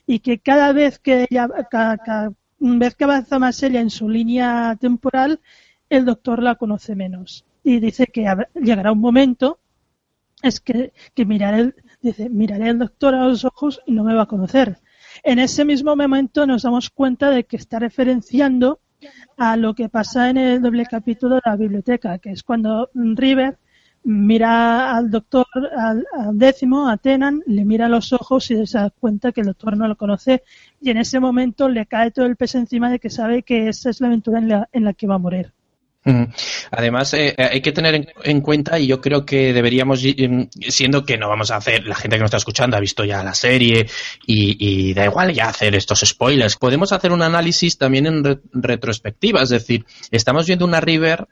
Y que cada vez que ella, cada, vez que avanza más ella en su línea temporal, el doctor la conoce menos. Y dice que llegará un momento, es que, que miraré, dice, miraré al doctor a los ojos y no me va a conocer en ese mismo momento nos damos cuenta de que está referenciando a lo que pasa en el doble capítulo de la biblioteca, que es cuando River mira al doctor, al, décimo, a Tenan, le mira los ojos y se da cuenta que el doctor no lo conoce y en ese momento le cae todo el peso encima de que sabe que esa es la aventura en la, en la que va a morir. Además, eh, hay que tener en, cuenta, y yo creo que deberíamos, em, siendo que no vamos a hacer, la gente que nos está escuchando ha visto ya la serie y, da igual ya hacer estos spoilers, podemos hacer un análisis también en retrospectiva, es decir, estamos viendo una River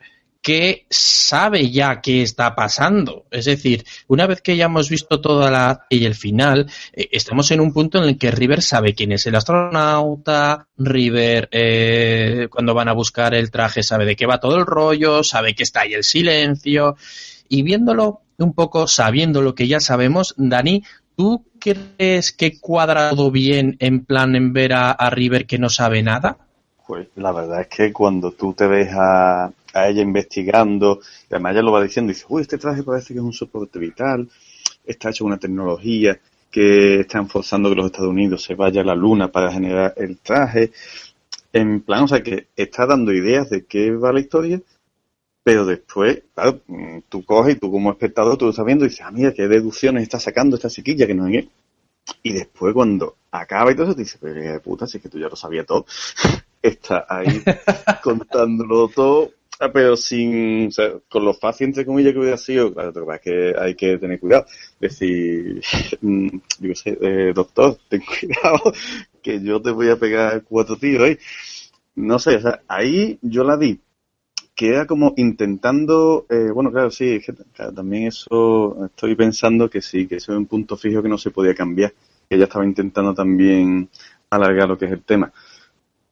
que sabe ya qué está pasando. Es decir, una vez que ya hemos visto toda la y el final, eh, estamos en un punto en el que River sabe quién es el astronauta, River eh, cuando van a buscar el traje sabe de qué va todo el rollo, sabe que está ahí el silencio y viéndolo un poco, sabiendo lo que ya sabemos, Dani, ¿tú crees que cuadra todo bien en plan en ver a River que no sabe nada? Pues la verdad es que cuando tú te ves a, a ella investigando, y además ella lo va diciendo, dice, uy, este traje parece que es un soporte vital, está hecho con una tecnología que están forzando que los Estados Unidos se vaya a la luna para generar el traje. En plan, o sea, que está dando ideas de qué va la historia, pero después, claro, mm, tú coges y tú como espectador, tú lo estás viendo y dices, ah, mira, qué deducciones está sacando esta chiquilla que no es. Y después cuando acaba y todo eso, te dices, pero qué puta, si es que tú ya lo sabías todo. está ahí contándolo todo Ah, pero sin, o sea, con lo fácil entre comillas que hubiera sido, claro, lo que que hay que tener cuidado. Decir, mm, yo sé, eh, doctor, ten cuidado, que yo te voy a pegar cuatro tiros. No sé, o sea, ahí yo la vi, que era como intentando, eh, bueno, claro, sí, también eso, estoy pensando que sí, que eso es un punto fijo que no se podía cambiar, que ella estaba intentando también alargar lo que es el tema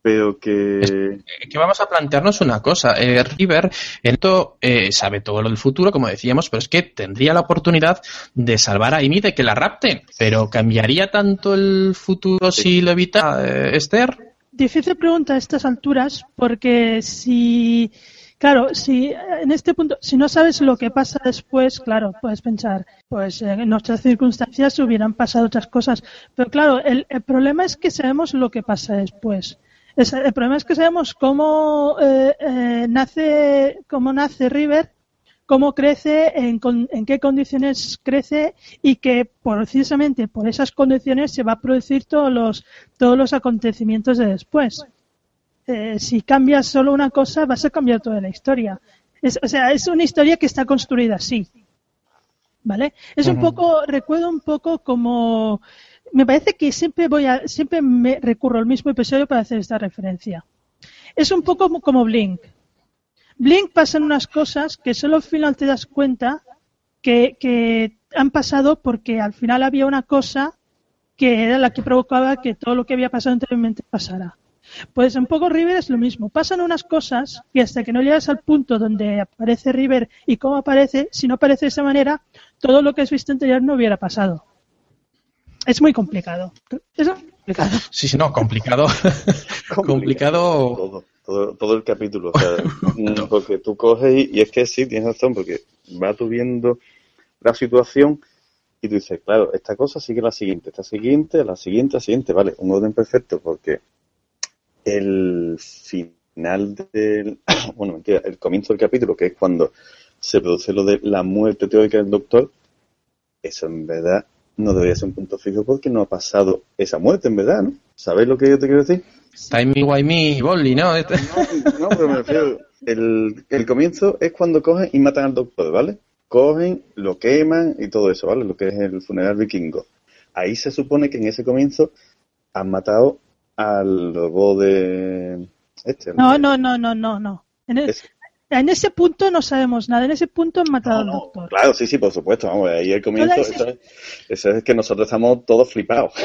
pero que... que vamos a plantearnos una cosa. Eh, River, esto eh, sabe todo lo del futuro, como decíamos, pero es que tendría la oportunidad de salvar a Amy de que la rapten. Pero ¿cambiaría tanto el futuro si lo evita eh, Esther? Difícil pregunta a estas alturas, porque si... Claro, si en este punto, si no sabes lo que pasa después, claro, puedes pensar, pues en nuestras circunstancias hubieran pasado otras cosas. Pero claro, el problema es que sabemos lo que pasa después el problema es que sabemos cómo eh, eh, nace, cómo nace River, cómo crece, en, qué condiciones crece y que precisamente por esas condiciones se va a producir todos los, todos los acontecimientos de después. Eh, si cambias solo una cosa, vas a cambiar toda la historia. o sea, es una historia que está construida así. ¿Vale? Es un poco, recuerdo un poco como me parece que siempre voy a, siempre me recurro al mismo episodio para hacer esta referencia. Es un poco como Blink. Blink pasan unas cosas que solo al final te das cuenta que, han pasado porque al final había una cosa que era la que provocaba que todo lo que había pasado anteriormente pasara. Pues un poco River es lo mismo. Pasan unas cosas y hasta que no llegas al punto donde aparece River y cómo aparece, si no aparece de esa manera, todo lo que has visto anterior no hubiera pasado. Es muy complicado. Es complicado. Sí, sí, no, complicado. complicado. Todo, todo, todo, el capítulo. O sea, mm, porque tú coges y, es que sí, tienes razón, porque va tú viendo la situación y tú dices, claro, esta cosa sigue la siguiente, esta siguiente, la siguiente, la siguiente, vale, un orden perfecto, porque el final del, bueno, mentira, el comienzo del capítulo, que es cuando se produce lo de la muerte teórica del doctor, eso en verdad no debería ser un punto fijo porque no ha pasado esa muerte, en verdad, ¿no? ¿Sabéis lo que yo te quiero decir? Timey Wimey Bolly, ¿no? ¿no? No, pero me refiero. El, el comienzo es cuando cogen y matan al doctor, ¿vale? Cogen, lo queman y todo eso, ¿vale? Lo que es el funeral vikingo. Ahí se supone que en ese comienzo han matado al lobo de. Este, no, no, no, no, no, no. En el, en ese punto no sabemos nada, en ese punto han matado al doctor. Claro, sí, sí, por supuesto, vamos, ahí el comienzo, eso, es, que nosotros estamos todos flipados.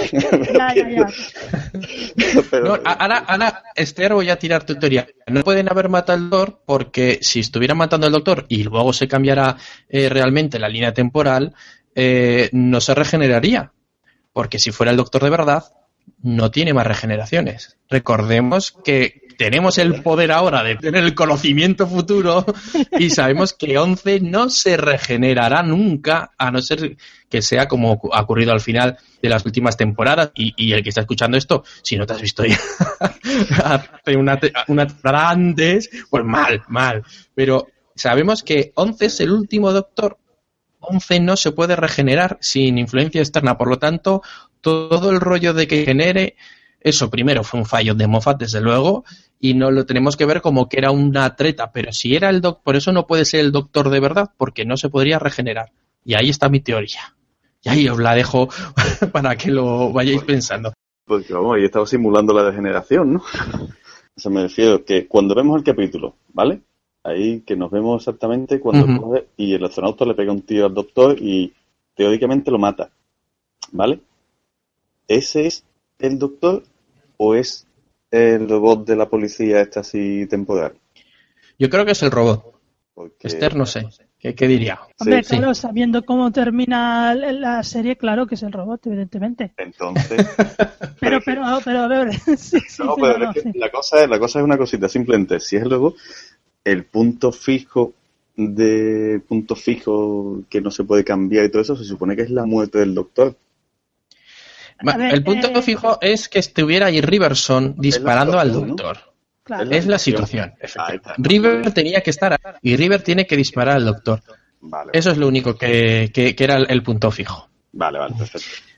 Ya, ya, ya. no, ahora, Esther, voy a tirar tu teoría. No pueden haber matado al doctor porque si estuvieran matando al doctor y luego se cambiara eh, realmente la línea temporal, eh, no se regeneraría. Porque si fuera el doctor de verdad, no tiene más regeneraciones. Recordemos que tenemos el poder ahora de tener el conocimiento futuro y sabemos que 11 no se regenerará nunca, a no ser que sea como ha ocurrido al final de las últimas temporadas. Y, el que está escuchando esto, si no te has visto ya hace una, temporada pues mal, mal. Pero sabemos que 11 es el último doctor 11 no se puede regenerar sin influencia externa. Por lo tanto, todo el rollo de que genere eso primero fue un fallo de Moffat, desde luego, y no lo tenemos que ver como que era una treta, pero si era el doctor, por eso no puede ser el doctor de verdad, porque no se podría regenerar. Y ahí está mi teoría. Y ahí os la dejo para que lo vayáis pensando. Porque vamos, ahí estaba simulando la degeneración, ¿no? O sea, me refiero que cuando vemos el capítulo, ¿vale? Ahí que nos vemos exactamente cuando y el astronauta le pega un tiro al doctor y teóricamente lo mata, ¿vale? ¿Ese es el doctor o es el robot de la policía este así temporal? Yo creo que es el robot. Esther no sé. ¿Qué, diría? Hombre, claro, sabiendo cómo termina la serie, claro que es el robot, evidentemente. Entonces. pero, pero, pero, a ver. no, pero la, cosa es, la cosa es una cosita, simplemente, si es el robot, el punto fijo de punto fijo que no se puede cambiar y todo eso, se supone que es la muerte del doctor. El punto eh, fijo es que estuviera ahí Riverson disparando al doctor. Es la situación. River tenía que estar y River tiene que disparar al doctor. Eso es lo único que, que, era el punto fijo. Vale, vale, perfecto.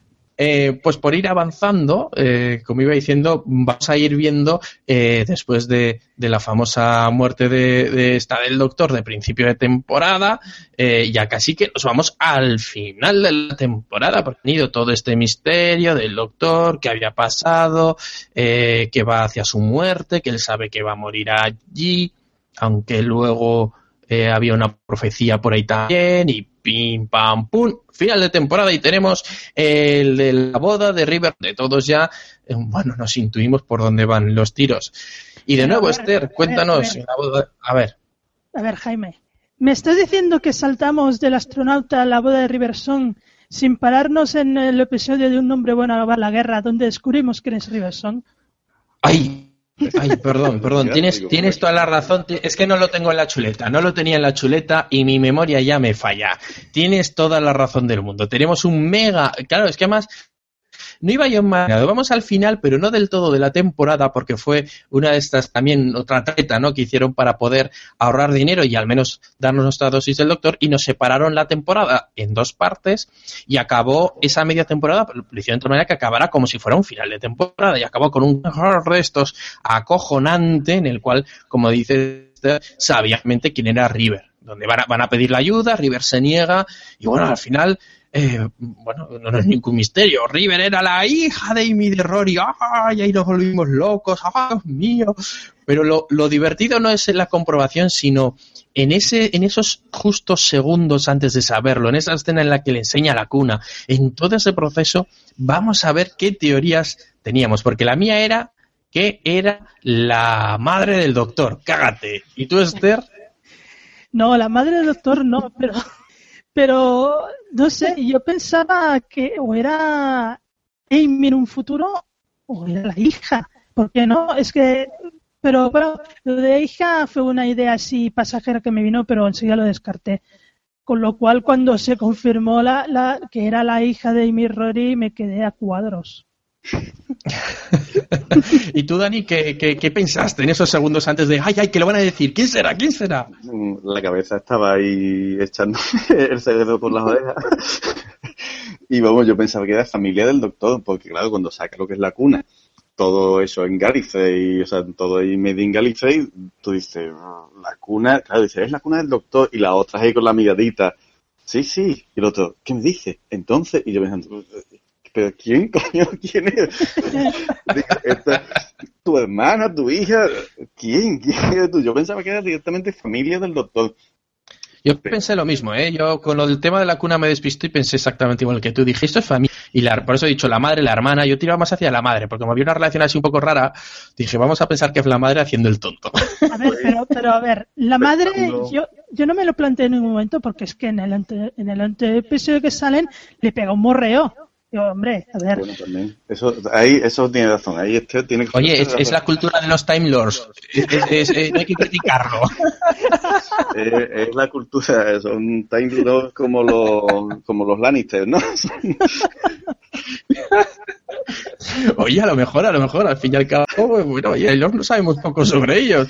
Eh, pues por ir avanzando, eh, como iba diciendo, vamos a ir viendo eh, después de, la famosa muerte de, esta del doctor de principio de temporada, ya casi que nos vamos al final de la temporada, porque ha tenido todo este misterio del doctor, qué había pasado, que va hacia su muerte, que él sabe que va a morir allí, aunque luego había una profecía por ahí también y pim, pam, pum, final de temporada y tenemos el de la boda de River, de todos ya, eh, bueno, nos intuimos por dónde van los tiros. Y de nuevo, Esther, cuéntanos, a ver. A ver, Jaime, ¿me estás diciendo que saltamos del astronauta a la boda de Riverson sin pararnos en el episodio de Un hombre bueno a la guerra, donde descubrimos quién es Riverson? ¡Ay! Ay, perdón, perdón, tienes, tienes toda la razón. Es que no lo tengo en la chuleta, no lo tenía en la chuleta y mi memoria ya me falla. Tienes toda la razón del mundo. Tenemos un mega. Claro, es que además no iba yo más. Vamos al final, pero no del todo de la temporada, porque fue una de estas también otra treta, ¿no? Que hicieron para poder ahorrar dinero y al menos darnos nuestra dosis del doctor y nos separaron la temporada en dos partes y acabó esa media temporada, lo hicieron de otra manera que acabará como si fuera un final de temporada y acabó con un de estos acojonante en el cual, como dice sabiamente quién era River donde van a, van a pedir la ayuda, River se niega y bueno, al final eh, bueno, no es ningún misterio. River era la hija de Amy de Rory. ¡Ay! Ahí nos volvimos locos. ¡Ay, Dios mío! Pero lo, lo, divertido no es la comprobación, sino en, ese, en esos justos segundos antes de saberlo, en esa escena en la que le enseña la cuna, en todo ese proceso, vamos a ver qué teorías teníamos. Porque la mía era que era la madre del doctor. Cágate. ¿Y tú, Esther? No, la madre del doctor no, pero pero, no sé, yo pensaba que o era Amy en un futuro o era la hija. ¿Por qué no? Es que, pero, pero lo de hija fue una idea así pasajera que me vino, pero enseguida lo descarté. Con lo cual, cuando se confirmó la, la, que era la hija de Amy Rory, me quedé a cuadros. ¿Y tú, Dani, ¿qué, pensaste en esos segundos antes de, ay, ay, que lo van a decir? ¿Quién será? ¿Quién será? La cabeza estaba ahí echando el cerebro por las orejas. y vamos, yo pensaba que era familia del doctor, porque claro, cuando saca lo que es la cuna, todo eso en Gallifrey, o sea, todo ahí medio en Gallifrey, tú dices, la cuna, claro, dices, es la cuna del doctor, y la otra ahí con la miradita. Sí, sí, y el otro, ¿qué me dice? Entonces, y yo pensando, ¿pero quién coño? ¿Quién es? ¿Tu hermana, tu hija? ¿Quién? ¿Quién eres tú? Yo pensaba que era directamente familia del doctor. Yo pensé lo mismo, ¿eh? Yo con lo del tema de la cuna me despisto y pensé exactamente igual que tú. Dije, esto es familia. Y la, por eso he dicho la madre, la hermana. Yo tiraba más hacia la madre, porque como había una relación así un poco rara, dije, vamos a pensar que es la madre haciendo el tonto. A ver, pero, pero a ver, la madre, yo, yo no me lo planteé en ningún momento porque es que en el, ante, en el episodio que salen le pega un morreo hombre, a ver. Bueno, también. Eso, ahí, eso tiene razón. Ahí este tiene que Oye, es, la cultura de los Time Lords. no hay que criticarlo. es, la cultura, son Time Lords como los, como los Lannister, ¿no? Oye, a lo mejor, a lo mejor, al fin y al cabo, bueno, oye, no sabemos poco sobre ellos.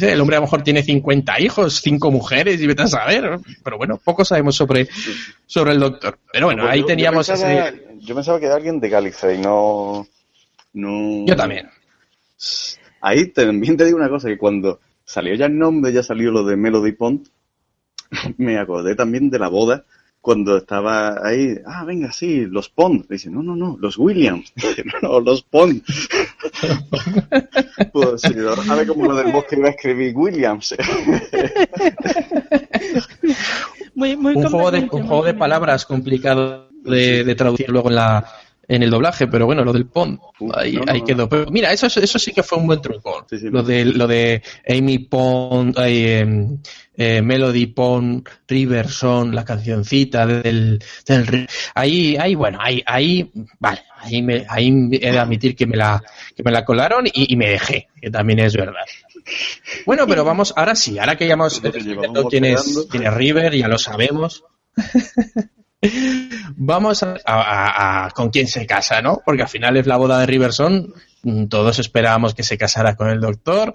El hombre a lo mejor tiene 50 hijos, 5 mujeres, y vete a saber. Pero bueno, poco sabemos sobre, sobre el doctor. Pero bueno, ahí teníamos yo pensaba, ese... Yo pensaba que era alguien de Gallifrey, no... No... Yo también. Ahí también te digo una cosa, que cuando salió ya el nombre, ya salió lo de Melody Pond, me acordé también de la boda cuando estaba ahí, ah, venga, sí, los Pond. Dice, no, no, no, los Williams. Dice, no, no, los Pond. pues sí, a ver cómo lo del bosque iba a escribir Williams. muy, muy un, juego de, un juego de palabras complicado de, de traducir luego en la en el doblaje, pero bueno, lo del Pond, ahí, ahí quedó. Pero mira, eso, eso sí que fue un buen truco. lo, de, lo de Amy Pond, eh, eh, Melody Pond, Riverson, la cancioncita del, del ahí, ahí, bueno, ahí, ahí, vale, ahí, me, ahí he de admitir que me la, que me la colaron y, y me dejé, que también es verdad. Bueno, pero vamos, ahora sí, ahora que ya hemos descubierto quién es, quién es River, ya lo sabemos. Vamos a, con quién se casa, ¿no? Porque al final es la boda de Riverson. Mm, todos esperábamos que se casara con el doctor.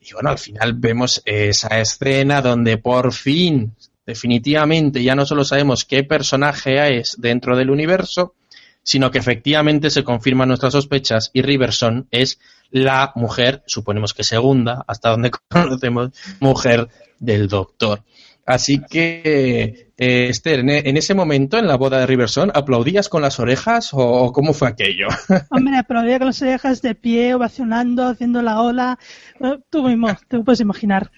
Y bueno, al final vemos esa escena donde por fin, definitivamente, ya no solo sabemos qué personaje es dentro del universo, sino que efectivamente se confirman nuestras sospechas y Riverson es la mujer, suponemos que segunda, hasta donde conocemos, mujer del doctor. Así que, eh, Esther, en ese momento, en la boda de Riverson, ¿aplaudías con las orejas o cómo fue aquello? Hombre, aplaudía con las orejas de pie, ovacionando, haciendo la ola. Tú mismo, te puedes imaginar.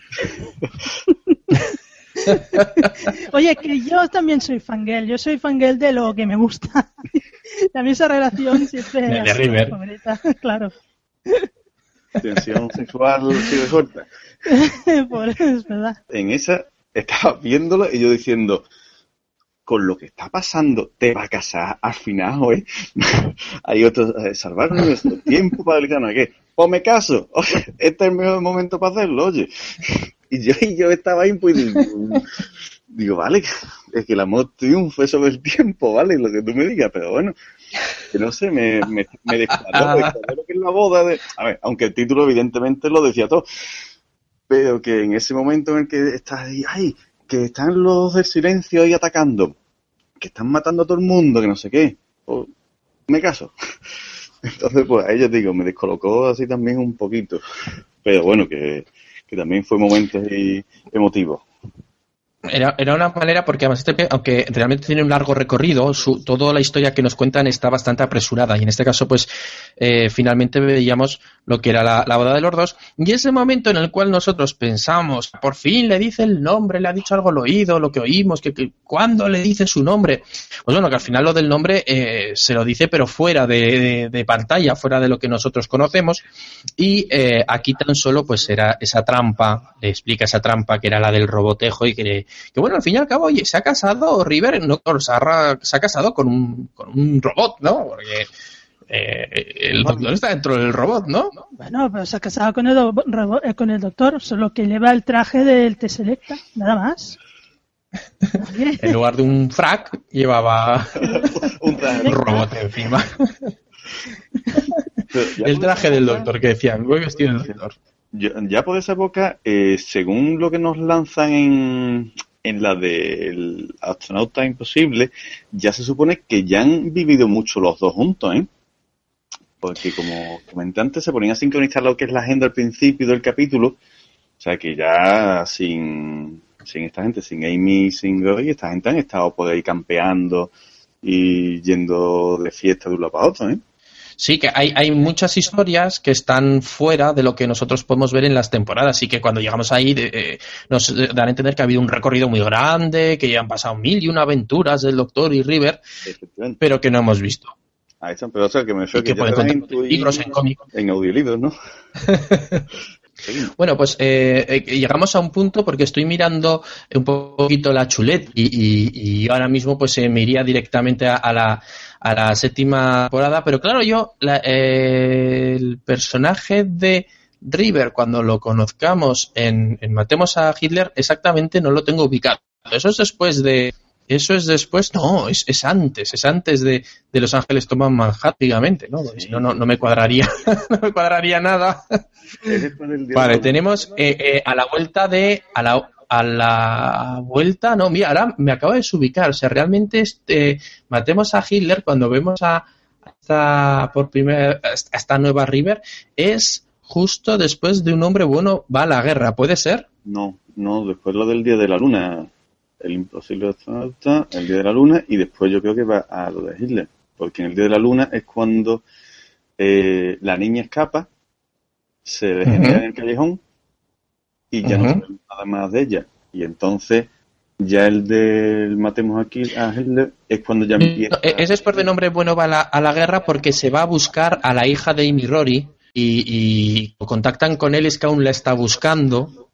Oye, que yo también soy fangirl, yo soy fangirl de lo que me gusta. También esa relación siempre... De, River. claro. Tensión sexual sí suelta. Por eso es verdad. En esa estaba viéndolo y yo diciendo, con lo que está pasando, te va a casar al final, hoy. Hay otros, eh, salvar nuestro tiempo para el canal, ¿qué? Pues me caso, este es el mejor momento para hacerlo, oye. Y yo, y yo estaba ahí, pues, digo, vale, es que el amor triunfe sobre el tiempo, ¿vale? Lo que tú me digas, pero bueno, que no sé, me, me, me lo que es la boda de... A ver, aunque el título evidentemente lo decía todo, pero que en ese momento en el que estás ahí, ay, que están los del silencio ahí atacando, que están matando a todo el mundo, que no sé qué, pues, me caso. Entonces, pues a ella digo, me descolocó así también un poquito. Pero bueno, que, que también fue momento emotivo. Era, era una manera, porque además este, aunque realmente tiene un largo recorrido, su, toda la historia que nos cuentan está bastante apresurada. Y en este caso, pues, eh, finalmente veíamos lo que era la, boda de los dos. Y ese momento en el cual nosotros pensamos, por fin le dice el nombre, le ha dicho algo al oído, lo que oímos, que, que cuando le dice su nombre. Pues bueno, que al final lo del nombre eh, se lo dice, pero fuera de, de, pantalla, fuera de lo que nosotros conocemos. Y eh, aquí tan solo, pues, era esa trampa, le explica esa trampa que era la del robotejo y que que bueno, al fin y al cabo, oye, se ha casado River, no, se, ha, se ha casado con un, con un robot, ¿no? Porque eh, el doctor está dentro del robot, ¿no? Bueno, pero se ha casado con el, robot, eh, con el doctor, solo que lleva el traje del T-Selecta, nada más. en lugar de un frac, llevaba un robot encima. el traje del doctor que decían, voy vestido del doctor. Ya, por esa época, eh, según lo que nos lanzan en, en la del astronauta imposible, ya se supone que ya han vivido mucho los dos juntos, ¿eh? Porque como comenté antes, se ponían a sincronizar lo que es la agenda al principio del capítulo. O sea que ya sin, sin esta gente, sin Amy, sin Goy, esta gente han estado por ahí campeando y yendo de fiesta de un lado para otro, ¿eh? Sí, que hay, hay muchas historias que están fuera de lo que nosotros podemos ver en las temporadas y que cuando llegamos ahí eh, nos dan a entender que ha habido un recorrido muy grande, que ya han pasado mil y una aventuras del Doctor y River, pero que no hemos visto. Ahí están, pero o sea, que me que, que pueden libros en cómics. En audiolibros, ¿no? Bueno, pues eh, eh, llegamos a un punto porque estoy mirando un poquito la chulet y, y, ahora mismo pues me iría directamente a, la, a la séptima temporada, pero claro, yo eh, el personaje de River cuando lo conozcamos en, en Matemos a Hitler exactamente no lo tengo ubicado. Eso es después de, eso es después, no, es, es antes, es antes de, de, Los Ángeles toman Manhattan, ¿no? Si no, no, no me cuadraría, no me cuadraría nada. vale, tenemos eh, eh, a la vuelta de, a la, a la vuelta, no, mira, ahora me acabo de desubicar, o sea, realmente este, matemos a Hitler cuando vemos a, esta por primera esta nueva River es justo después de un hombre bueno va a la guerra, ¿puede ser? No, no, después lo del Día de la Luna, el imposible astronauta, el Día de la Luna, y después yo creo que va a lo de Hitler, porque en el Día de la Luna es cuando eh, la niña escapa, se degenera en el callejón y ya no sabemos nada más de ella. Y entonces ya el del matemos aquí a Hitler es cuando ya empieza. E-, ese es por de nombre bueno va a la, guerra porque se va a buscar a la hija de Amy Rory y, contactan con él es que aún la está buscando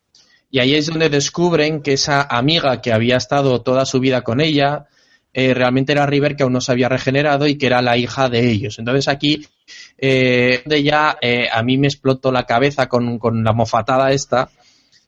y ahí es donde descubren que esa amiga que había estado toda su vida con ella eh, realmente era River que aún no se había regenerado y que era la hija de ellos. Entonces aquí eh, ya eh, a mí me explotó la cabeza con, con la mofatada esta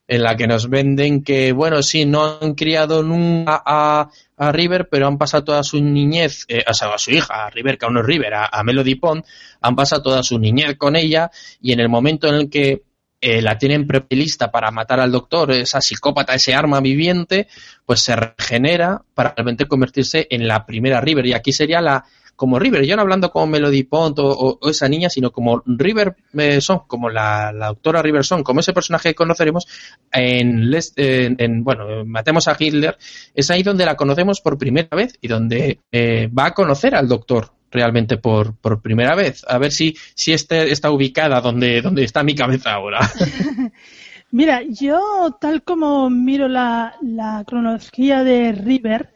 en la que nos venden que, bueno, sí, no han criado nunca a, a River, pero han pasado toda su niñez, eh, o sea, a su hija, a River, que aún no es River, a, Melody Pond, han pasado toda su niñez con ella y en el momento en el que eh, la tienen prelista para matar al doctor, esa psicópata, ese arma viviente, pues se regenera para realmente convertirse en la primera River. Y aquí sería la, como River, yo no hablando como Melody Pont o, esa niña, sino como River eh, Son, como la, doctora River Son, como ese personaje que conoceremos en, en, bueno, Matemos a Hitler, es ahí donde la conocemos por primera vez y donde eh, va a conocer al doctor realmente por, por primera vez. A ver si, si este está ubicada donde, donde está mi cabeza ahora. Mira, yo tal como miro la, la cronología de River,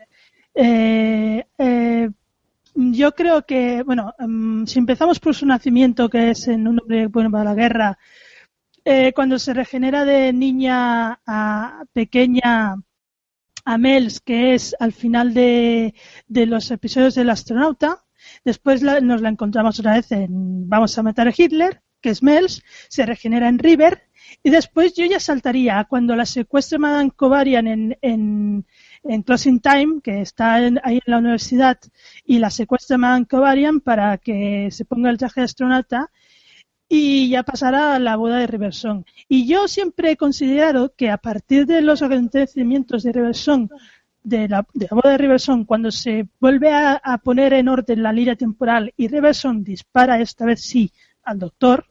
eh, eh, yo creo que, bueno, em, si empezamos por su nacimiento, que es en un hombre bueno para la guerra, eh, cuando se regenera de niña a pequeña a Mels, que es al final de, los episodios del astronauta, después nos la encontramos otra vez en Vamos a matar a Hitler, que es Mels, se regenera en River, y después yo ya saltaría cuando la secuestra Madame Kovarian en, en en Closing Time, que está ahí en la universidad, y la secuestra a Kovarian para que se ponga el traje de astronauta y ya pasará a la boda de Riverson. Y yo siempre he considerado que a partir de los acontecimientos de Riverson, de la, de la boda de Riverson, cuando se vuelve a, poner en orden la línea temporal y Riverson dispara esta vez sí al doctor,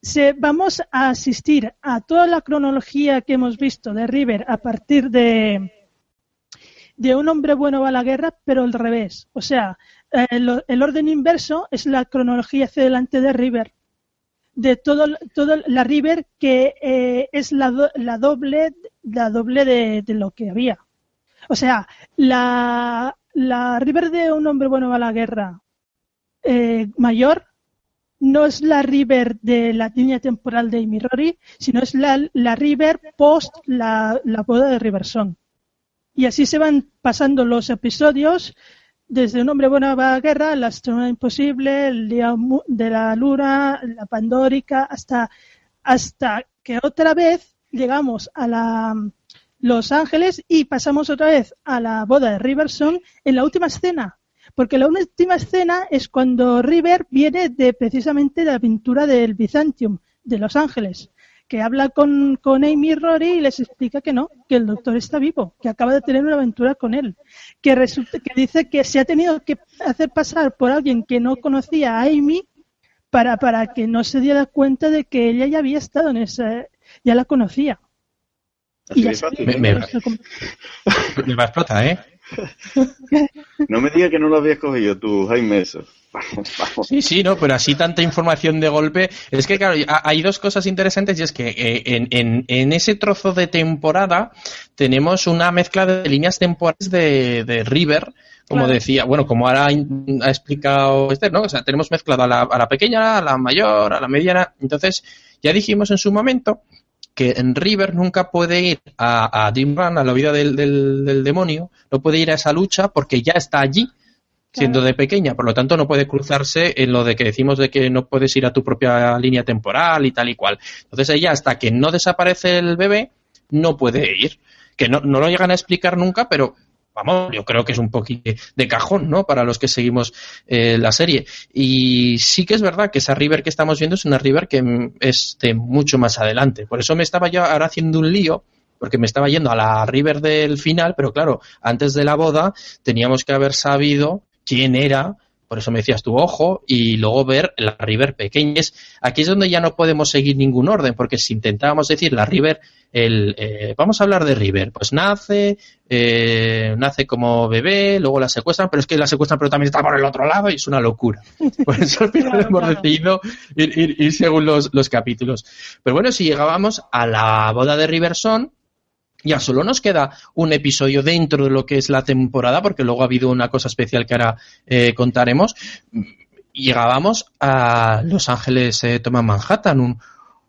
se, vamos a asistir a toda la cronología que hemos visto de River a partir de, de un hombre bueno va a la guerra, pero al revés. O sea, eh, el, orden inverso es la cronología hacia delante de River. De todo, la River que eh, es la, la, doble, la doble de, lo que había. O sea, la, la River de un hombre bueno va a la guerra eh, mayor no es la River de la línea temporal de Amy Rory, sino es la, la River post la, la boda de Riverson. Y así se van pasando los episodios desde Un hombre bueno va a guerra, La astronauta imposible, El día de la luna, La pandórica, hasta, hasta que otra vez llegamos a la Los Ángeles y pasamos otra vez a la boda de Riverson en la última escena. Porque la última escena es cuando River viene de precisamente la pintura del Byzantium, de Los Ángeles que habla con, con Amy Rory y les explica que no, que el doctor está vivo, que acaba de tener una aventura con él, que resulta, que dice que se ha tenido que hacer pasar por alguien que no conocía a Amy para, para que no se diera cuenta de que ella ya había estado en esa, ya la conocía. y me, me, me, va a explotar, ¿eh? No me digas que no lo habías cogido tú, Jaime, eso. Sí, sí, no, pero así tanta información de golpe. Es que, claro, hay dos cosas interesantes y es que eh, en, en, ese trozo de temporada tenemos una mezcla de líneas temporales de, River, como decía, bueno, como ahora ha explicado Esther, ¿no? O sea, tenemos mezclado a la, a la pequeña, a la mayor, a la mediana. Entonces, ya dijimos en su momento que en River nunca puede ir a, a Run, a la vida del, del, demonio, no puede ir a esa lucha porque ya está allí siendo de pequeña, por lo tanto no puede cruzarse en lo de que decimos de que no puedes ir a tu propia línea temporal y tal y cual. Entonces ella hasta que no desaparece el bebé no puede ir, que no, no lo llegan a explicar nunca, pero vamos, yo creo que es un poquito de cajón, ¿no? Para los que seguimos eh, la serie. Y sí que es verdad que esa River que estamos viendo es una River que es de mucho más adelante. Por eso me estaba yo ahora haciendo un lío porque me estaba yendo a la River del final, pero claro, antes de la boda teníamos que haber sabido quién era por eso me decías tu ojo, y luego ver la River pequeñas. Aquí es donde ya no podemos seguir ningún orden, porque si intentábamos decir la River, el, eh, vamos a hablar de River, pues nace, eh, nace como bebé, luego la secuestran, pero es que la secuestran, pero también está por el otro lado y es una locura. Por eso hemos decidido ir, según los, los capítulos. Pero bueno, si llegábamos a la boda de Riverson, ya solo nos queda un episodio dentro de lo que es la temporada, porque luego ha habido una cosa especial que ahora eh, contaremos. Llegábamos a Los Ángeles eh, Toma Manhattan, un,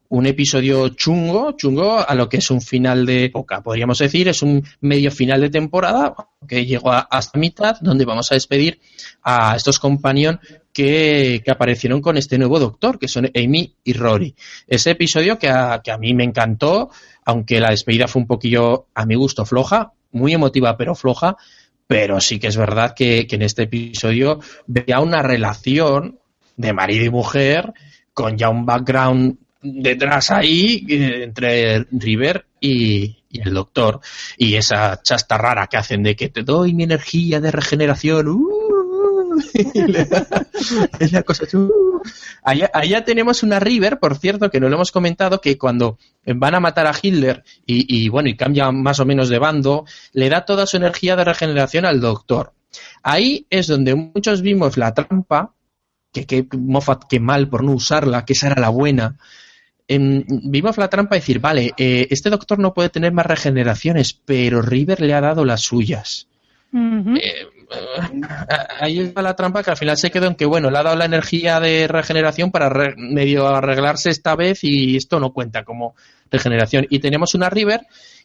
un episodio chungo, chungo a lo que es un final de época, podríamos decir, es un medio final de temporada que llegó hasta mitad, donde vamos a despedir a estos compañeros que, aparecieron con este nuevo doctor, que son Amy y Rory. Ese episodio que a, que a mí me encantó, aunque la despedida fue un poquillo, a mi gusto, floja, muy emotiva, pero floja, pero sí que es verdad que, en este episodio veía una relación de marido y mujer con ya un background detrás ahí eh, entre River y, el doctor. Y esa chasta rara que hacen de que te doy mi energía de regeneración uh, es cosa allá, tenemos una River por cierto que no lo hemos comentado que cuando van a matar a Hitler y, bueno y cambia más o menos de bando le da toda su energía de regeneración al doctor. Ahí es donde muchos vimos la trampa que, que Moffat que mal por no usarla que esa era la buena. Vimos la trampa de decir, vale, eh, este doctor no puede tener más regeneraciones, pero River le ha dado las suyas. Eh, ahí está la trampa que al final se quedó en que, bueno, le ha dado la energía de regeneración para medio arreglarse esta vez y esto no cuenta como regeneración. Y tenemos una River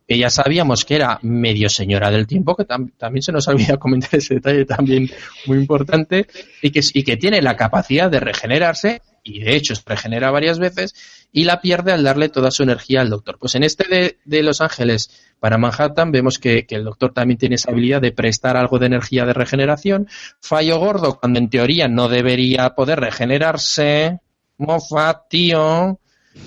que ya sabíamos que era medio señora del tiempo, que también se nos olvida comentar ese detalle también muy importante, y que, y que tiene la capacidad de regenerarse, y de hecho se regenera varias veces, y la pierde al darle toda su energía al doctor. Pues en este de, Los Ángeles para Manhattan vemos que, el doctor también tiene esa habilidad de prestar algo de energía de regeneración. Fallo gordo cuando en teoría no debería poder regenerarse. Mofa, tío,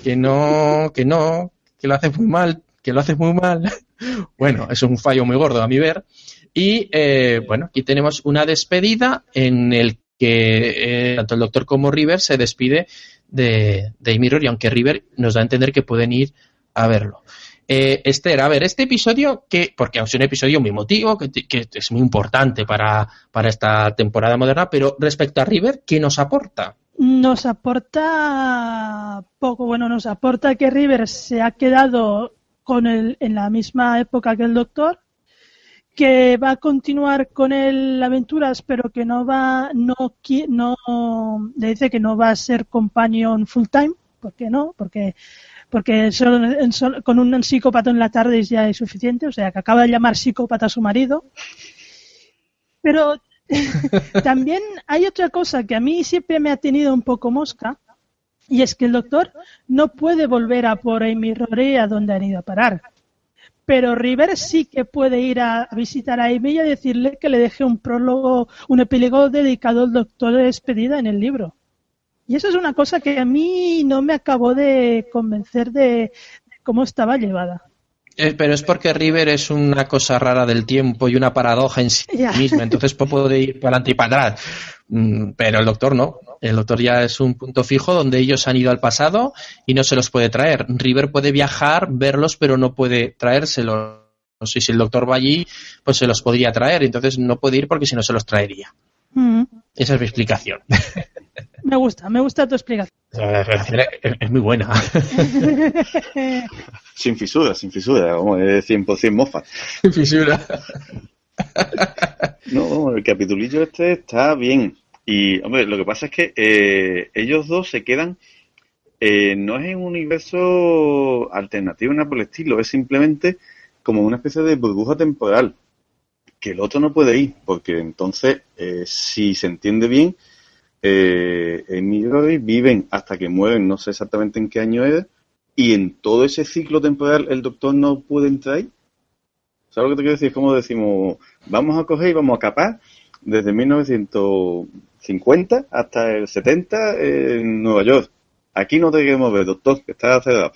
que no, que no, que lo hace muy mal, que lo hace muy mal. bueno, es un fallo muy gordo a mi ver. Y eh, bueno, aquí tenemos una despedida en el que eh, tanto el doctor como River se despide de, de Mirror y aunque River nos da a entender que pueden ir a verlo. Eh, Esther, a ver, este episodio, que, porque es un episodio muy emotivo, que, es muy importante para, para esta temporada moderna, pero respecto a River, ¿qué nos aporta? Nos aporta poco, bueno, nos aporta que River se ha quedado con el, en la misma época que el Doctor, que va a continuar con él aventuras, pero que no va, no, no, le dice que no va a ser companion full time, ¿por qué no? Porque, porque solo, con un psicópata en la tarde ya es suficiente, o sea, que acaba de llamar psicópata a su marido. Pero también hay otra cosa que a mí siempre me ha tenido un poco mosca, y es que el doctor no puede volver a por Amy Rory a donde han ido a parar pero River sí que puede ir a, visitar a Amy y decirle que le deje un prólogo, un epílogo dedicado al doctor de despedida en el libro. Y eso es una cosa que a mí no me acabó de convencer de, cómo estaba llevada. Eh, pero es porque River es una cosa rara del tiempo y una paradoja en sí misma, entonces puede ir para adelante y para atrás. Mm, pero el doctor no. El doctor ya es un punto fijo donde ellos han ido al pasado y no se los puede traer. River puede viajar, verlos, pero no puede traérselos. Sé si el doctor va allí, pues se los podría traer. Entonces no puede ir porque si no se los traería. Mm. Esa es mi explicación. Me gusta, me gusta tu explicación. Es, muy buena. sin fisura, sin fisura, como es 100% mofa. Sin fisura. No, el capitulillo este está bien. Y, hombre, lo que pasa es que eh, ellos dos se quedan. Eh, no es en un universo alternativo, nada por el estilo, es simplemente como una especie de burbuja temporal. Que el otro no puede ir, porque entonces, eh, si se entiende bien, eh, en viven hasta que mueren, no sé exactamente en qué año es, y en todo ese ciclo temporal el doctor no puede entrar ahí. ¿Sabes lo que te quiero decir? Es como decimos, vamos a coger y vamos a capar desde 1950 hasta el 70 en Nueva York. Aquí no te queremos ver, doctor, que está cerrado.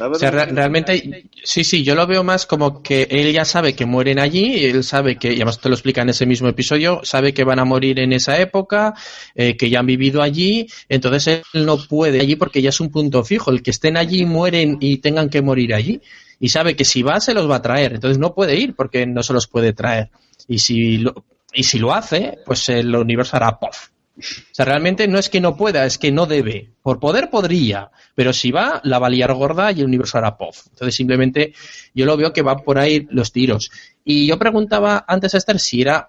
O sea, realmente, sí, sí, yo lo veo más como que él ya sabe que mueren allí, él sabe que, y además te lo explica en ese mismo episodio, sabe que van a morir en esa época, eh, que ya han vivido allí, entonces él no puede allí porque ya es un punto fijo, el que estén allí mueren y tengan que morir allí, y sabe que si va se los va a traer, entonces no puede ir porque no se los puede traer. Y si lo, y si lo hace, pues el universo hará pof o sea, realmente no es que no pueda, es que no debe. Por poder podría, pero si va, la va a liar gorda y el universo hará pof. Entonces simplemente yo lo veo que va por ahí los tiros. Y yo preguntaba antes a Esther si era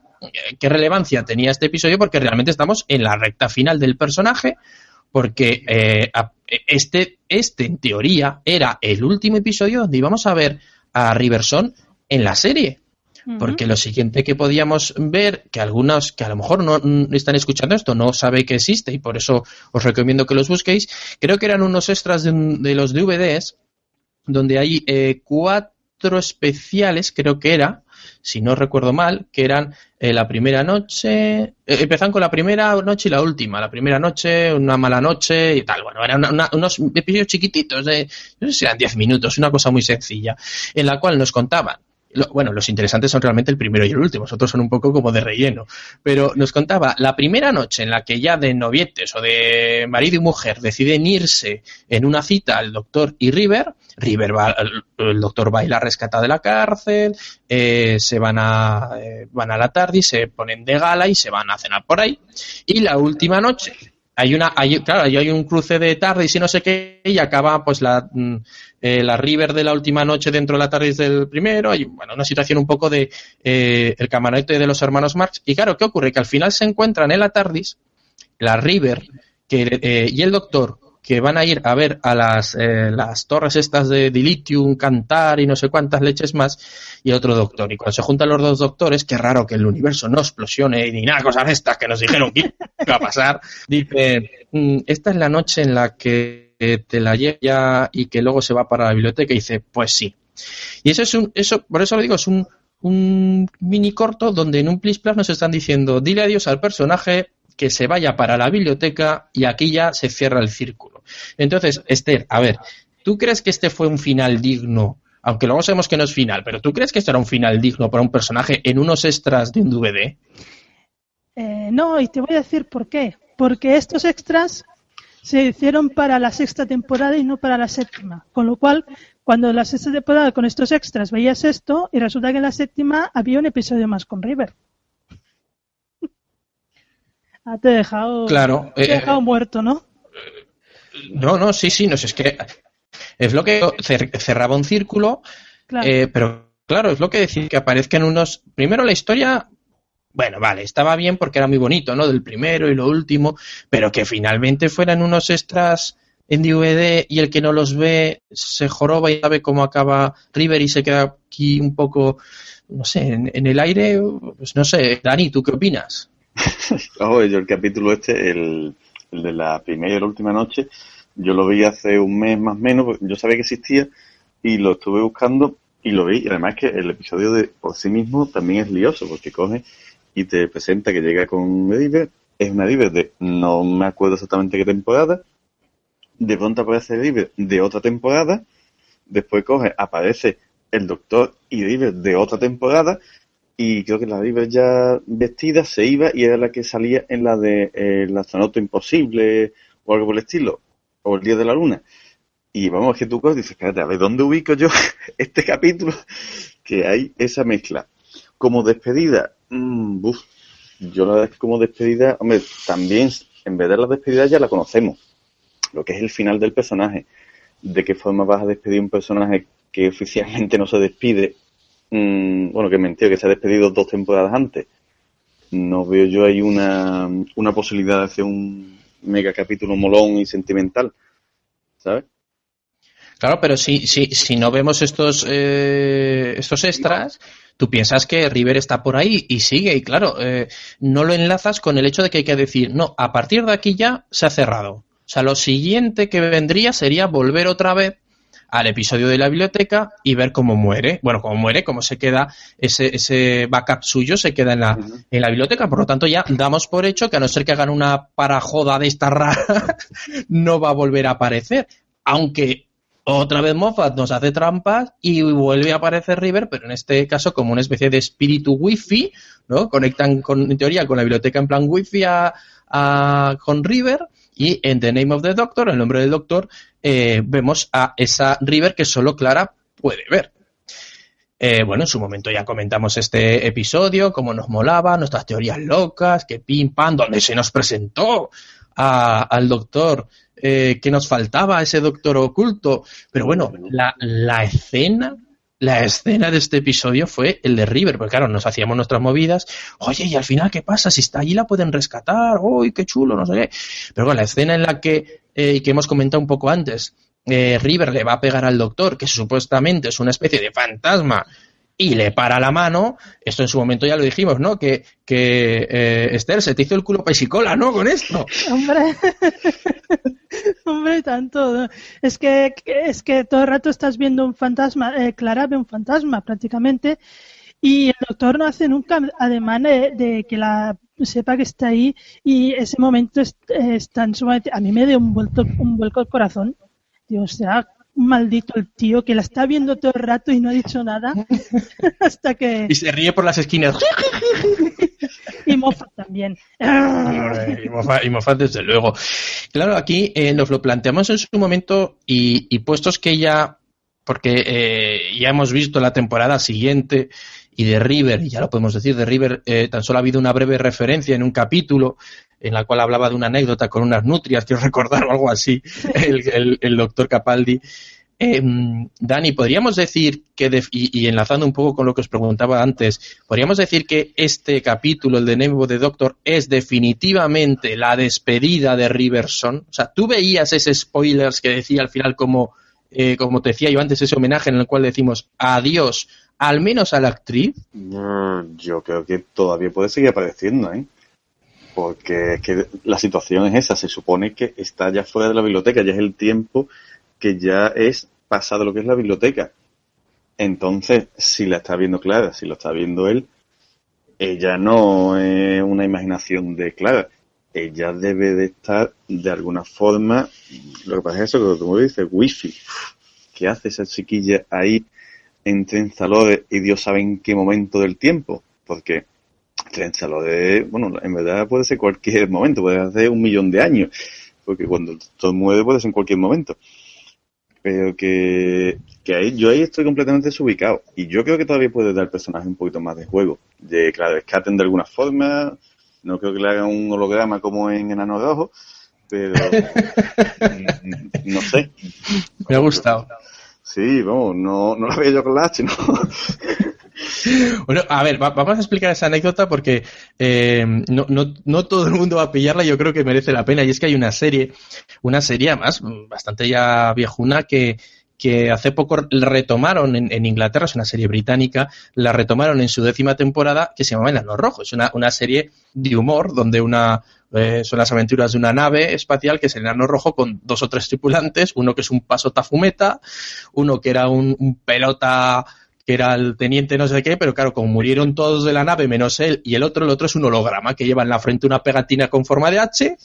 qué relevancia tenía este episodio porque realmente estamos en la recta final del personaje porque eh, este, este en teoría era el último episodio donde íbamos a ver a Riverson en la serie porque lo siguiente que podíamos ver, que algunos que a lo mejor no están escuchando esto, no sabe que existe y por eso os recomiendo que los busquéis, creo que eran unos extras de, los DVDs donde hay eh, cuatro especiales, creo que era, si no recuerdo mal, que eran eh, la primera noche, eh, empezan con la primera noche y la última, la primera noche, una mala noche y tal. Bueno, eran unos episodios chiquititos de, no sé si eran 10 minutos, una cosa muy sencilla, en la cual nos contaban bueno, los interesantes son realmente el primero y el último, los otros son un poco como de relleno. Pero nos contaba la primera noche en la que ya de novietes o de marido y mujer deciden irse en una cita al doctor y River. River va, el, doctor va a ir a rescatar de la cárcel, eh, se van a, eh, van a la tarde y se ponen de gala y se van a cenar por ahí. Y la última noche, hay una, hay, claro, hay un cruce de tarde y si no sé qué, y acaba pues la, mm, eh, la River de la última noche dentro de la tarde del primero, hay bueno, una situación un poco de eh, el camarote de los hermanos Marx, y claro, ¿qué ocurre? Que al final se encuentran en la tardis, la River que, eh, y el doctor que van a ir a ver a las, eh, las torres estas de Dilithium, Cantar y no sé cuántas leches más, y otro doctor. Y cuando se juntan los dos doctores, qué raro que el universo no explosione ni nada, cosas estas que nos dijeron que iba a pasar, dice, mm, esta es la noche en la que te la lleva y que luego se va para la biblioteca y dice, pues sí. Y eso es un, eso, por eso lo digo, es un, un mini corto donde en un plis nos están diciendo, dile adiós al personaje, que se vaya para la biblioteca y aquí ya se cierra el círculo. Entonces, Esther, a ver, ¿tú crees que este fue un final digno? Aunque luego sabemos que no es final, pero ¿tú crees que esto era un final digno para un personaje en unos extras de un DVD? Eh, no, y te voy a decir por qué. Porque estos extras se hicieron para la sexta temporada y no para la séptima. Con lo cual, cuando en la sexta temporada con estos extras veías esto y resulta que en la séptima había un episodio más con River. Ah, te he dejado, claro, te he eh, dejado muerto, ¿no? No, no, sí, sí, no sé, es que es lo que cerraba un círculo, eh, pero claro, es lo que decir que aparezcan unos. Primero la historia, bueno, vale, estaba bien porque era muy bonito, ¿no? Del primero y lo último, pero que finalmente fueran unos extras en DVD y el que no los ve se joroba y sabe cómo acaba River y se queda aquí un poco, no sé, en el aire, pues no sé, Dani, ¿tú qué opinas? yo el capítulo este, el, de la primera y la última noche, yo lo vi hace un mes más o menos, yo sabía que existía y lo estuve buscando y lo vi. Y además que el episodio de por sí mismo también es lioso porque coge y te presenta que llega con Ediver, es una Ediver de no me acuerdo exactamente qué temporada, de pronto aparece Ediver de otra temporada, después coge, aparece el Doctor y Ediver de otra temporada y creo que la River ya vestida se iba y era la que salía en la de eh, El astronauta imposible o algo por el estilo, o El día de la luna. Y vamos, que tú dices, espérate, a ver, ¿dónde ubico yo este capítulo? Que hay esa mezcla. Como despedida, mmm, yo la verdad es que como despedida, hombre, también, en vez de la despedida ya la conocemos, lo que es el final del personaje. ¿De qué forma vas a despedir un personaje que oficialmente no se despide Mm, bueno, que mentira, que se ha despedido dos temporadas antes. No veo yo ahí una, una posibilidad de hacer un mega capítulo molón y sentimental, ¿sabes? Claro, pero si, si, si no vemos estos, eh, estos extras, tú piensas que River está por ahí y sigue, y claro, eh, no lo enlazas con el hecho de que hay que decir, no, a partir de aquí ya se ha cerrado. O sea, lo siguiente que vendría sería volver otra vez al episodio de la biblioteca y ver cómo muere. Bueno, cómo muere, cómo se queda ese, ese backup suyo, se queda en la, en la biblioteca. Por lo tanto, ya damos por hecho que a no ser que hagan una parajoda de esta rara, no va a volver a aparecer. Aunque otra vez Moffat nos hace trampas y vuelve a aparecer River, pero en este caso como una especie de espíritu wifi, ¿no? Conectan con, en teoría con la biblioteca en plan wifi a, con River y en The Name of the Doctor, el nombre del doctor, eh, vemos a esa River que solo Clara puede ver. Eh, bueno, en su momento ya comentamos este episodio, cómo nos molaba, nuestras teorías locas, que pim pam, donde se nos presentó al doctor eh, que nos faltaba, ese doctor oculto. Pero bueno, la, la escena la escena de este episodio fue el de River, porque claro, nos hacíamos nuestras movidas, oye, y al final, ¿qué pasa? Si está allí la pueden rescatar, uy, qué chulo, no sé qué. Pero bueno, la escena en la que, eh, que hemos comentado un poco antes, eh, River le va a pegar al doctor, que supuestamente es una especie de fantasma, y le para la mano, esto en su momento ya lo dijimos, ¿no? Que, que eh, Esther, se te hizo el culo paisicola, ¿no? Con esto. Hombre, hombre, tanto. Es que, es que todo el rato estás viendo un fantasma, eh, Clara ve un fantasma prácticamente, y el doctor no hace nunca ademán de, que la sepa que está ahí, y ese momento es, tan sumamente, a mí me dio un vuelto, un vuelco al corazón. Dios, o sea, maldito el tío que la está viendo todo el rato y no ha dicho nada hasta que y se ríe por las esquinas. Y Moffat también. Y Moffat, desde luego. Claro aquí eh, nos lo planteamos en su momento y, puestos que ya porque eh, ya hemos visto la temporada siguiente y de River, y ya lo podemos decir, de River eh, tan solo ha habido una breve referencia en un capítulo en la cual hablaba de una anécdota con unas nutrias, quiero recordar o algo así, el, doctor Capaldi. Em, Dani, podríamos decir que, y, enlazando un poco con lo que os preguntaba antes, podríamos decir que este capítulo, el de Nemo de Doctor, es definitivamente la despedida de Riverson. O sea, tú veías ese spoilers que decía al final como, eh, como te decía yo antes, ese homenaje en el cual decimos adiós, al menos a la actriz. Mm, yo creo que todavía puede seguir apareciendo, ¿eh? Porque es que la situación es esa, se supone que está ya fuera de la biblioteca, ya es el tiempo que ya es pasado lo que es la biblioteca. Entonces, si la está viendo Clara, si lo está viendo él, ella no es una imaginación de Clara, ella debe de estar de alguna forma, lo que pasa es eso, que como dices, wifi, ¿qué hace esa chiquilla ahí entre Enzalode y Dios sabe en qué momento del tiempo? Porque lo de, bueno, en verdad puede ser cualquier momento, puede ser un millón de años, porque cuando todo mueve puede ser en cualquier momento. Pero que, que ahí, yo ahí estoy completamente desubicado. Y yo creo que todavía puede dar personaje un poquito más de juego. De, claro, rescaten de alguna forma. No creo que le hagan un holograma como en Enano Rojo. Pero, no sé. Me ha gustado. Sí, vamos, no, no la veía yo con la H, ¿no? Bueno, a ver, vamos a explicar esa anécdota porque eh, no, no, no, todo el mundo va a pillarla yo creo que merece la pena. Y es que hay una serie, una serie además bastante ya viejuna que, que hace poco retomaron en, Inglaterra, es una serie británica, la retomaron en su décima temporada que se llama Enano Rojo. Es una, una serie de humor donde una, eh, son las aventuras de una nave espacial que es el enano rojo con dos o tres tripulantes, uno que es un paso tafumeta, uno que era un pelota que era el teniente no sé qué, pero claro, como murieron todos de la nave menos él y el otro, el otro es un holograma que lleva en la frente una pegatina con forma de H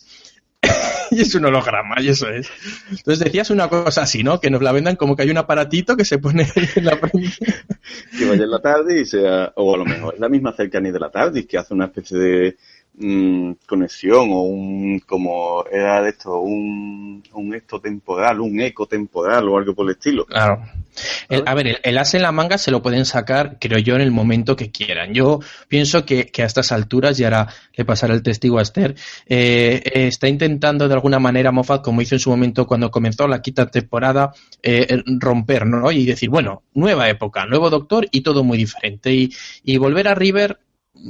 y es un holograma, y eso es. Entonces decías una cosa así, ¿no? Que nos la vendan como que hay un aparatito que se pone en la frente. que vaya en la tarde y sea, o a lo mejor es la misma cercanía de la tarde, que hace una especie de Mm, conexión o un, como era de esto, un, un esto temporal, un eco temporal o algo por el estilo. Claro. a ver, el, as en la manga se lo pueden sacar, creo yo, en el momento que quieran. Yo pienso que, que a estas alturas, y ahora le pasará el testigo a Esther, eh, está intentando de alguna manera Moffat, como hizo en su momento cuando comenzó la quinta temporada, eh, romper, ¿no? Y decir, bueno, nueva época, nuevo doctor y todo muy diferente. Y, y volver a River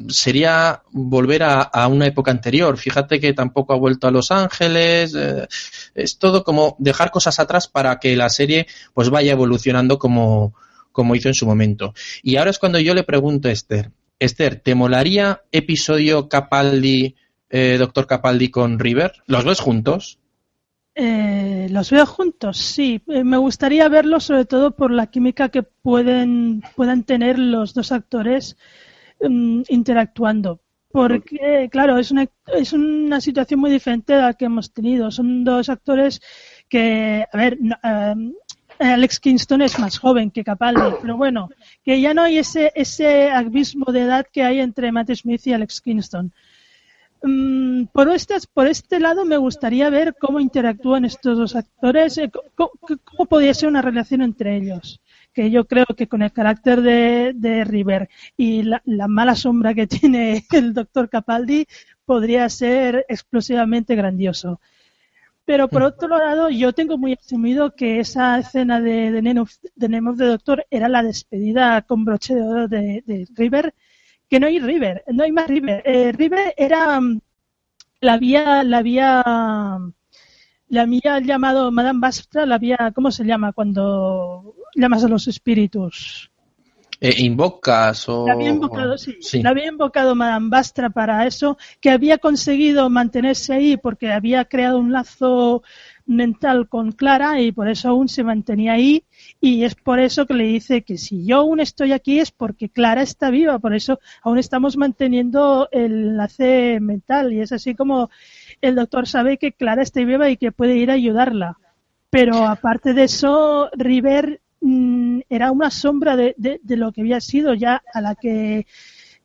sería volver a, una época anterior. Fíjate que tampoco ha vuelto a Los Ángeles. Eh, es todo como dejar cosas atrás para que la serie pues vaya evolucionando como, como hizo en su momento. Y ahora es cuando yo le pregunto a Esther, Esther, ¿te molaría episodio Capaldi, eh, Doctor Capaldi con River? ¿Los ves juntos? Eh, los veo juntos, sí. me gustaría verlos sobre todo por la química que pueden, puedan tener los dos actores Mm, interactuando. Porque, claro, es una, es una situación muy diferente a la que hemos tenido. Son dos actores que, a ver, em, Alex Kingston es más joven que Capaldi, pero bueno, que ya no hay ese, ese abismo de edad que hay entre Matt Smith y Alex Kingston. Mm, por, este, por este lado me gustaría ver cómo interactúan estos dos actores, eh, cómo, podría ser una relación entre ellos. Que yo creo que con el carácter de, River y la, mala sombra que tiene el doctor Capaldi podría ser explosivamente grandioso. Pero por otro lado, yo tengo muy asumido que esa escena de, de, Name, of, the Doctor era la despedida con broche de oro de River que no hay River, no hay más River. Eh, River era mm, la había, la había, la había llamado Madame Bastra, la había, ¿cómo se llama cuando llamas a los espíritus? Eh, invocas o... La había invocado, sí, La había invocado Madame Bastra para eso, que había conseguido mantenerse ahí porque había creado un lazo mental con Clara y por eso aún se mantenía ahí. Y es por eso que le dice que si yo aún estoy aquí es porque Clara está viva, por eso aún estamos manteniendo el enlace mental. Y es así como el doctor sabe que Clara está viva y que puede ir a ayudarla. Pero aparte de eso, River mm, era una sombra de, de, lo que había sido ya a la que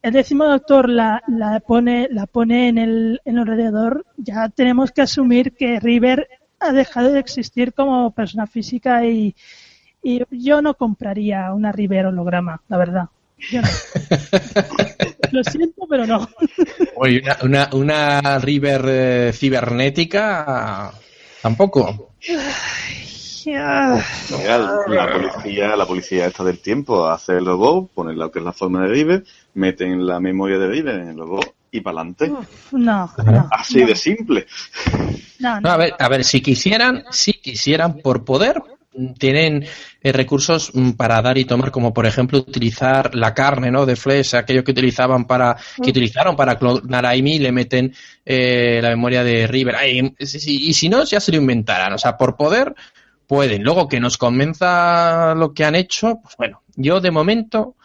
el décimo doctor la, la pone, la pone en el, en el alrededor, ya tenemos que asumir que River ha dejado de existir como persona física y, yo no compraría una River holograma, la verdad. Lo siento, pero no. Oye, una, una, River eh, cibernética tampoco. la policía, la policía está del tiempo hace el robot, pone lo que es la forma de River, meten la memoria de River en el robot y para adelante. No, Así de simple. No, a ver, a ver, si quisieran, si quisieran por poder, tienen eh, recursos mm, para dar y tomar, como por ejemplo utilizar la carne, ¿no? De Flesh, aquello que utilizaban para, que utilizaron para clonar a Amy, le meten eh, la memoria de River. y si no, ya se lo inventarán. O sea, por poder pueden. Luego que nos convenza lo que han hecho, pues bueno, yo de momento,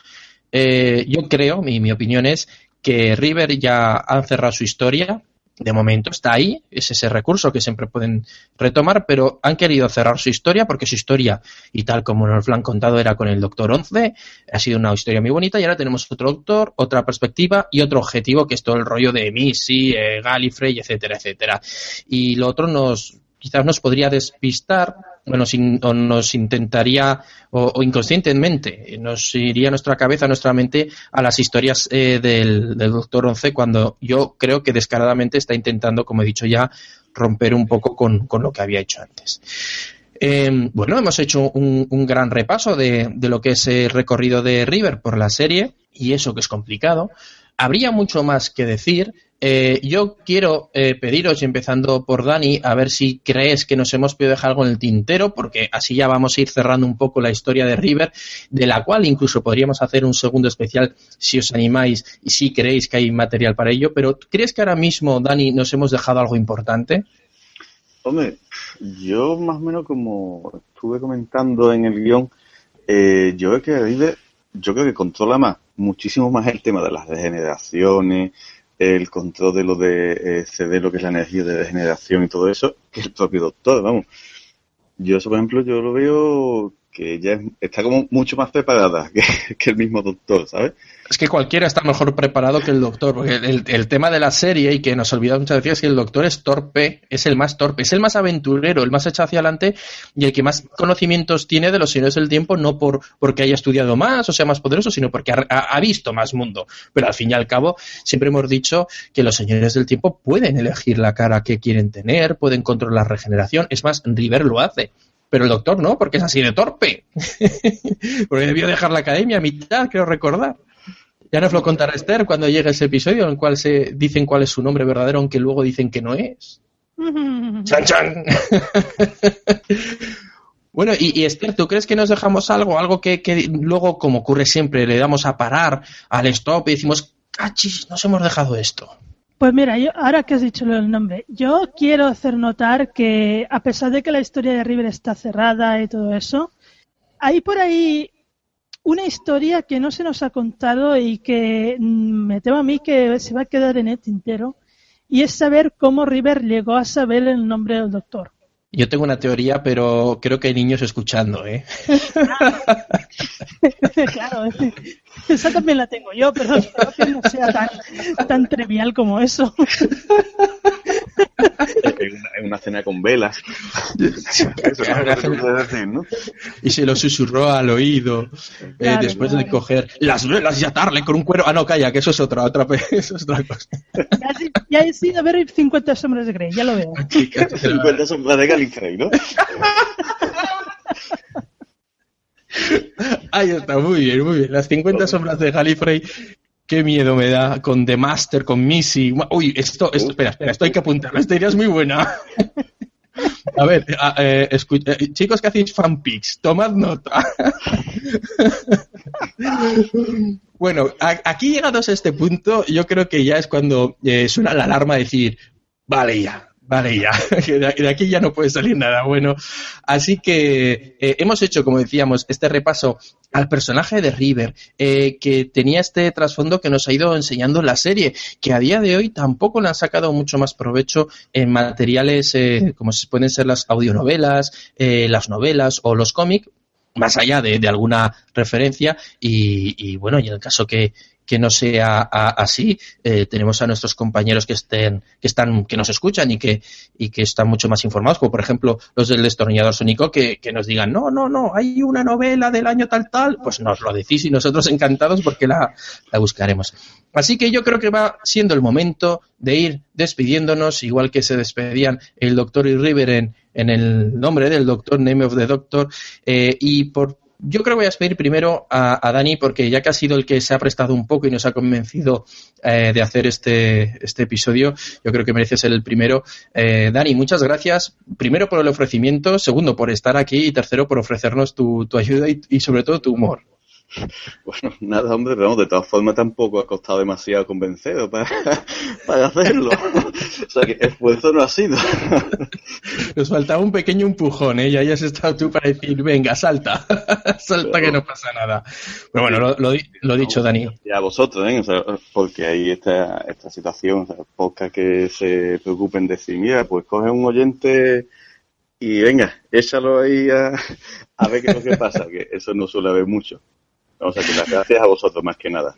eh, yo creo, mi, mi opinión es que River ya han cerrado su historia, de momento está ahí, es ese recurso que siempre pueden retomar, pero han querido cerrar su historia porque su historia, y tal como nos lo han contado, era con el Doctor 11, ha sido una historia muy bonita y ahora tenemos otro Doctor, otra perspectiva y otro objetivo que es todo el rollo de Missy, eh, Gallifrey, etcétera, etcétera. Y lo otro nos quizás nos podría despistar, bueno, o nos intentaría, o, inconscientemente, nos iría nuestra cabeza, nuestra mente a las historias eh, del, Doctor Once cuando yo creo que descaradamente está intentando, como he dicho ya, romper un poco con, lo que había hecho antes. Em, bueno, hemos hecho un, un gran repaso de, de, lo que es el recorrido de River por la serie y eso que es complicado. Habría mucho más que decir, eh, yo quiero eh, pediros, empezando por Dani, a ver si crees que nos hemos podido dejar algo en el tintero, porque así ya vamos a ir cerrando un poco la historia de River, de la cual incluso podríamos hacer un segundo especial si os animáis y si creéis que hay material para ello. Pero ¿crees que ahora mismo, Dani, nos hemos dejado algo importante? Hombre, yo más o menos como estuve comentando en el guion, eh, yo creo que River, yo creo que controla más, muchísimo más el tema de las degeneraciones el control de lo de eh, lo que es la energía de degeneración y todo eso, que el propio doctor, vamos. Yo eso, por ejemplo, yo lo veo que ella está como mucho más preparada que, el mismo doctor, ¿sabes? Es que cualquiera está mejor preparado que el doctor, porque el, tema de la serie y que nos olvidamos muchas veces es que el doctor es torpe, es el más torpe, es el más aventurero, el más echado hacia adelante y el que más conocimientos tiene de los señores del tiempo, no por porque haya estudiado más o sea más poderoso, sino porque ha, visto más mundo. Pero al fin y al cabo, siempre hemos dicho que los señores del tiempo pueden elegir la cara que quieren tener, pueden controlar la regeneración. Es más, River lo hace. Pero el doctor no, porque es así de torpe. porque debió dejar la academia a mitad, creo recordar. Ya nos lo contará Esther cuando llegue ese episodio en el cual se dicen cuál es su nombre verdadero, aunque luego dicen que no es. ¡Chan, chan! bueno, y, Esther, ¿tú crees que nos dejamos algo? Algo que, que, luego, como ocurre siempre, le damos a parar al stop y decimos, ¡cachis! Nos hemos dejado esto. Pues mira, yo, ahora que has dicho el nombre, yo quiero hacer notar que a pesar de que la historia de River está cerrada y todo eso, hay por ahí una historia que no se nos ha contado y que mm, me temo a mí que se va a quedar en el tintero y es saber cómo River llegó a saber el nombre del doctor. Yo tengo una teoría, pero creo que hay niños escuchando, ¿eh? claro, esa también la tengo yo, pero espero que no sea tan, tan trivial como eso. en, una, cena con velas. Eso decir, ¿no? Y se lo susurró al oído eh, después de coger las velas y atarle con un cuero. Ah, no, calla, que eso es otra, otra, eso es otra cosa. Ya, he sido a ver 50 sombras de Grey, ya lo veo. 50 sombras de Gallifrey, ¿no? Ahí está, muy bien, muy bien. Las 50 sombras de Gallifrey Qué miedo me da con The Master, con Missy. Uy, esto, esto espera, espera, esto hay que apuntarlo. Esta idea es muy buena. A ver, eh, eh, chicos que hacéis fanpics, tomad nota. bueno, aquí llegados a este punto, yo creo que ya es cuando eh, suena la alarma de decir, vale ya, Vale, ya, de aquí ya no puede salir nada bueno. Así que eh, hemos hecho, como decíamos, este repaso al personaje de River, eh, que tenía este trasfondo que nos ha ido enseñando la serie, que a día de hoy tampoco le han sacado mucho más provecho en materiales eh, como pueden ser las audionovelas, las novelas o los cómics, más allá de, alguna referencia y, bueno, y en el caso que, que no sea así, eh, tenemos a nuestros compañeros que estén, que están, que nos escuchan y que, y que están mucho más informados, como por ejemplo los del destornillador sónico, que, que nos digan, no, no, no, hay una novela del año tal, tal, pues nos lo decís y nosotros encantados porque la, la buscaremos. Así que yo creo que va siendo el momento de ir despidiéndonos, igual que se despedían el doctor y River en, en el nombre del doctor, Name of the Doctor, eh, y por yo creo que voy a despedir primero a, Dani porque ya que ha sido el que se ha prestado un poco y nos ha convencido eh, de hacer este, este episodio, yo creo que merece ser el primero. Eh, Dani, muchas gracias. Primero por el ofrecimiento, segundo por estar aquí y tercero por ofrecernos tu ayuda y sobre todo tu humor. Bueno, nada, hombre, pero de todas formas tampoco ha costado demasiado convencerlo para, para hacerlo. O sea que esfuerzo no ha sido. Nos faltaba un pequeño empujón, ¿eh? Ya hayas estado tú para decir, venga, salta, salta que no pasa nada. Pero bueno, lo, lo, lo dicho, Dani. Y a vosotros, ¿eh? O sea, porque hay esta, esta situación, o sea, pocas que se preocupen de decir, mira, pues coge un oyente y venga, échalo ahí a, a ver qué es lo que pasa, que eso no suele haber mucho. O sea que las gracias a vosotros más que nada.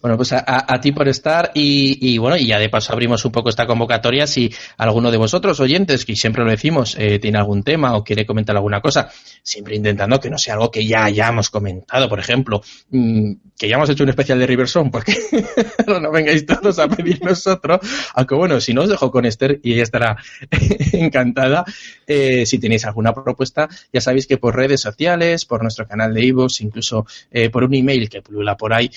Bueno, pues a, ti por estar y, bueno, y ya de paso abrimos un poco esta convocatoria si alguno de vosotros oyentes, que siempre lo decimos, eh, tiene algún tema o quiere comentar alguna cosa, siempre intentando que no sea algo que ya hayamos comentado, por ejemplo, mm, que ya hemos hecho un especial de Riverson, porque no vengáis todos a pedir nosotros, aunque bueno, si no os dejo con Esther y ella estará encantada, eh, si tenéis alguna propuesta, ya sabéis que por redes sociales, por nuestro canal de Ivo's, incluso eh, por un email que pulula por ahí,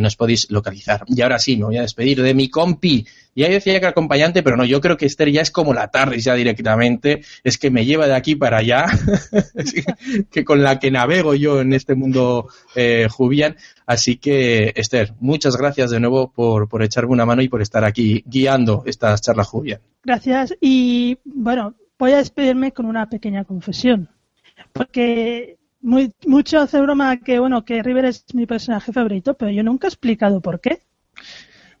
nos podéis localizar. Y ahora sí, me voy a despedir de mi compi. Ya decía que acompañante, pero no, yo creo que Esther ya es como la tarde ya directamente, es que me lleva de aquí para allá, que con la que navego yo en este mundo eh, jubian. Así que, Esther, muchas gracias de nuevo por, por echarme una mano y por estar aquí guiando esta charla jubian. Gracias. Y bueno, voy a despedirme con una pequeña confesión. Porque muy, mucho hace broma que, bueno, que River es mi personaje favorito, pero yo nunca he explicado por qué.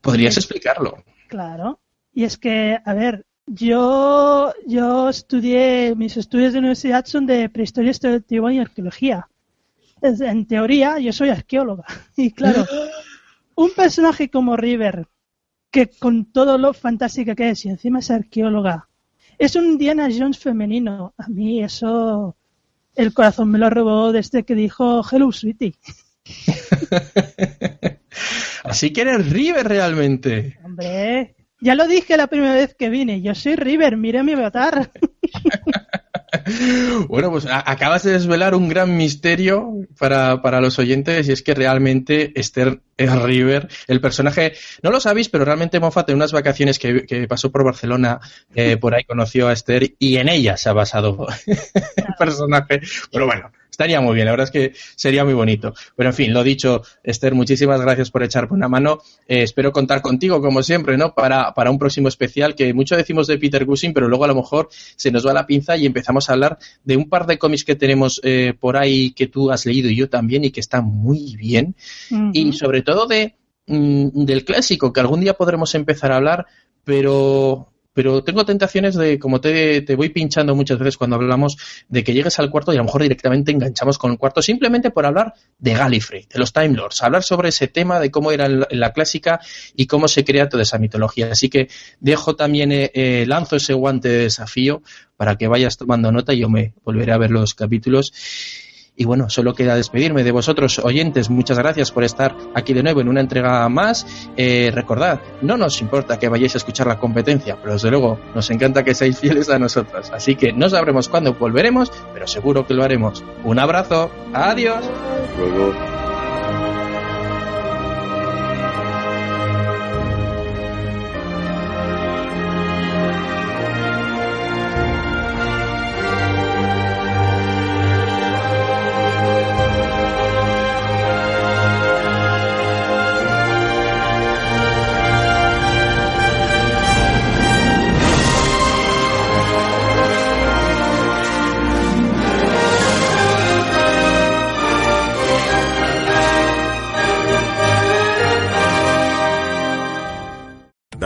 Podrías explicarlo. Claro. Y es que, a ver, yo, yo estudié, mis estudios de universidad son de prehistoria estereotipo y arqueología. En teoría, yo soy arqueóloga. Y claro, un personaje como River, que con todo lo fantástica que es y encima es arqueóloga, es un Diana Jones femenino. A mí eso el corazón me lo robó desde que dijo Hello Sweetie. Así que eres River realmente. Hombre, ya lo dije la primera vez que vine. Yo soy River, mire mi avatar. bueno, pues acabas de desvelar un gran misterio para, para, los oyentes y es que realmente Esther River, el personaje, no lo sabéis, pero realmente Moffat en unas vacaciones que, que pasó por Barcelona, eh, por ahí conoció a Esther y en ella se ha basado el personaje. Pero bueno, estaría muy bien, la verdad es que sería muy bonito. Pero en fin, lo dicho, Esther, muchísimas gracias por echarme una mano. Eh, espero contar contigo, como siempre, ¿no? Para, para un próximo especial, que mucho decimos de Peter Cushing, pero luego a lo mejor se nos va la pinza y empezamos a hablar de un par de cómics que tenemos eh, por ahí que tú has leído y yo también y que están muy bien. Y sobre todo de, mm, del clásico, que algún día podremos empezar a hablar, pero pero tengo tentaciones de, como te, te voy pinchando muchas veces cuando hablamos, de que llegues al cuarto y a lo mejor directamente enganchamos con el cuarto, simplemente por hablar de Gallifrey, de los Time Lords, hablar sobre ese tema de cómo era la clásica y cómo se crea toda esa mitología. Así que dejo también, eh, eh, lanzo ese guante de desafío para que vayas tomando nota y yo me volveré a ver los capítulos y bueno, solo queda despedirme de vosotros, oyentes. Muchas gracias por estar aquí de nuevo en una entrega más. Eh, recordad, no nos importa que vayáis a escuchar la competencia, pero desde luego nos encanta que seáis fieles a nosotros. Así que no sabremos cuándo volveremos, pero seguro que lo haremos. Un abrazo. Adiós.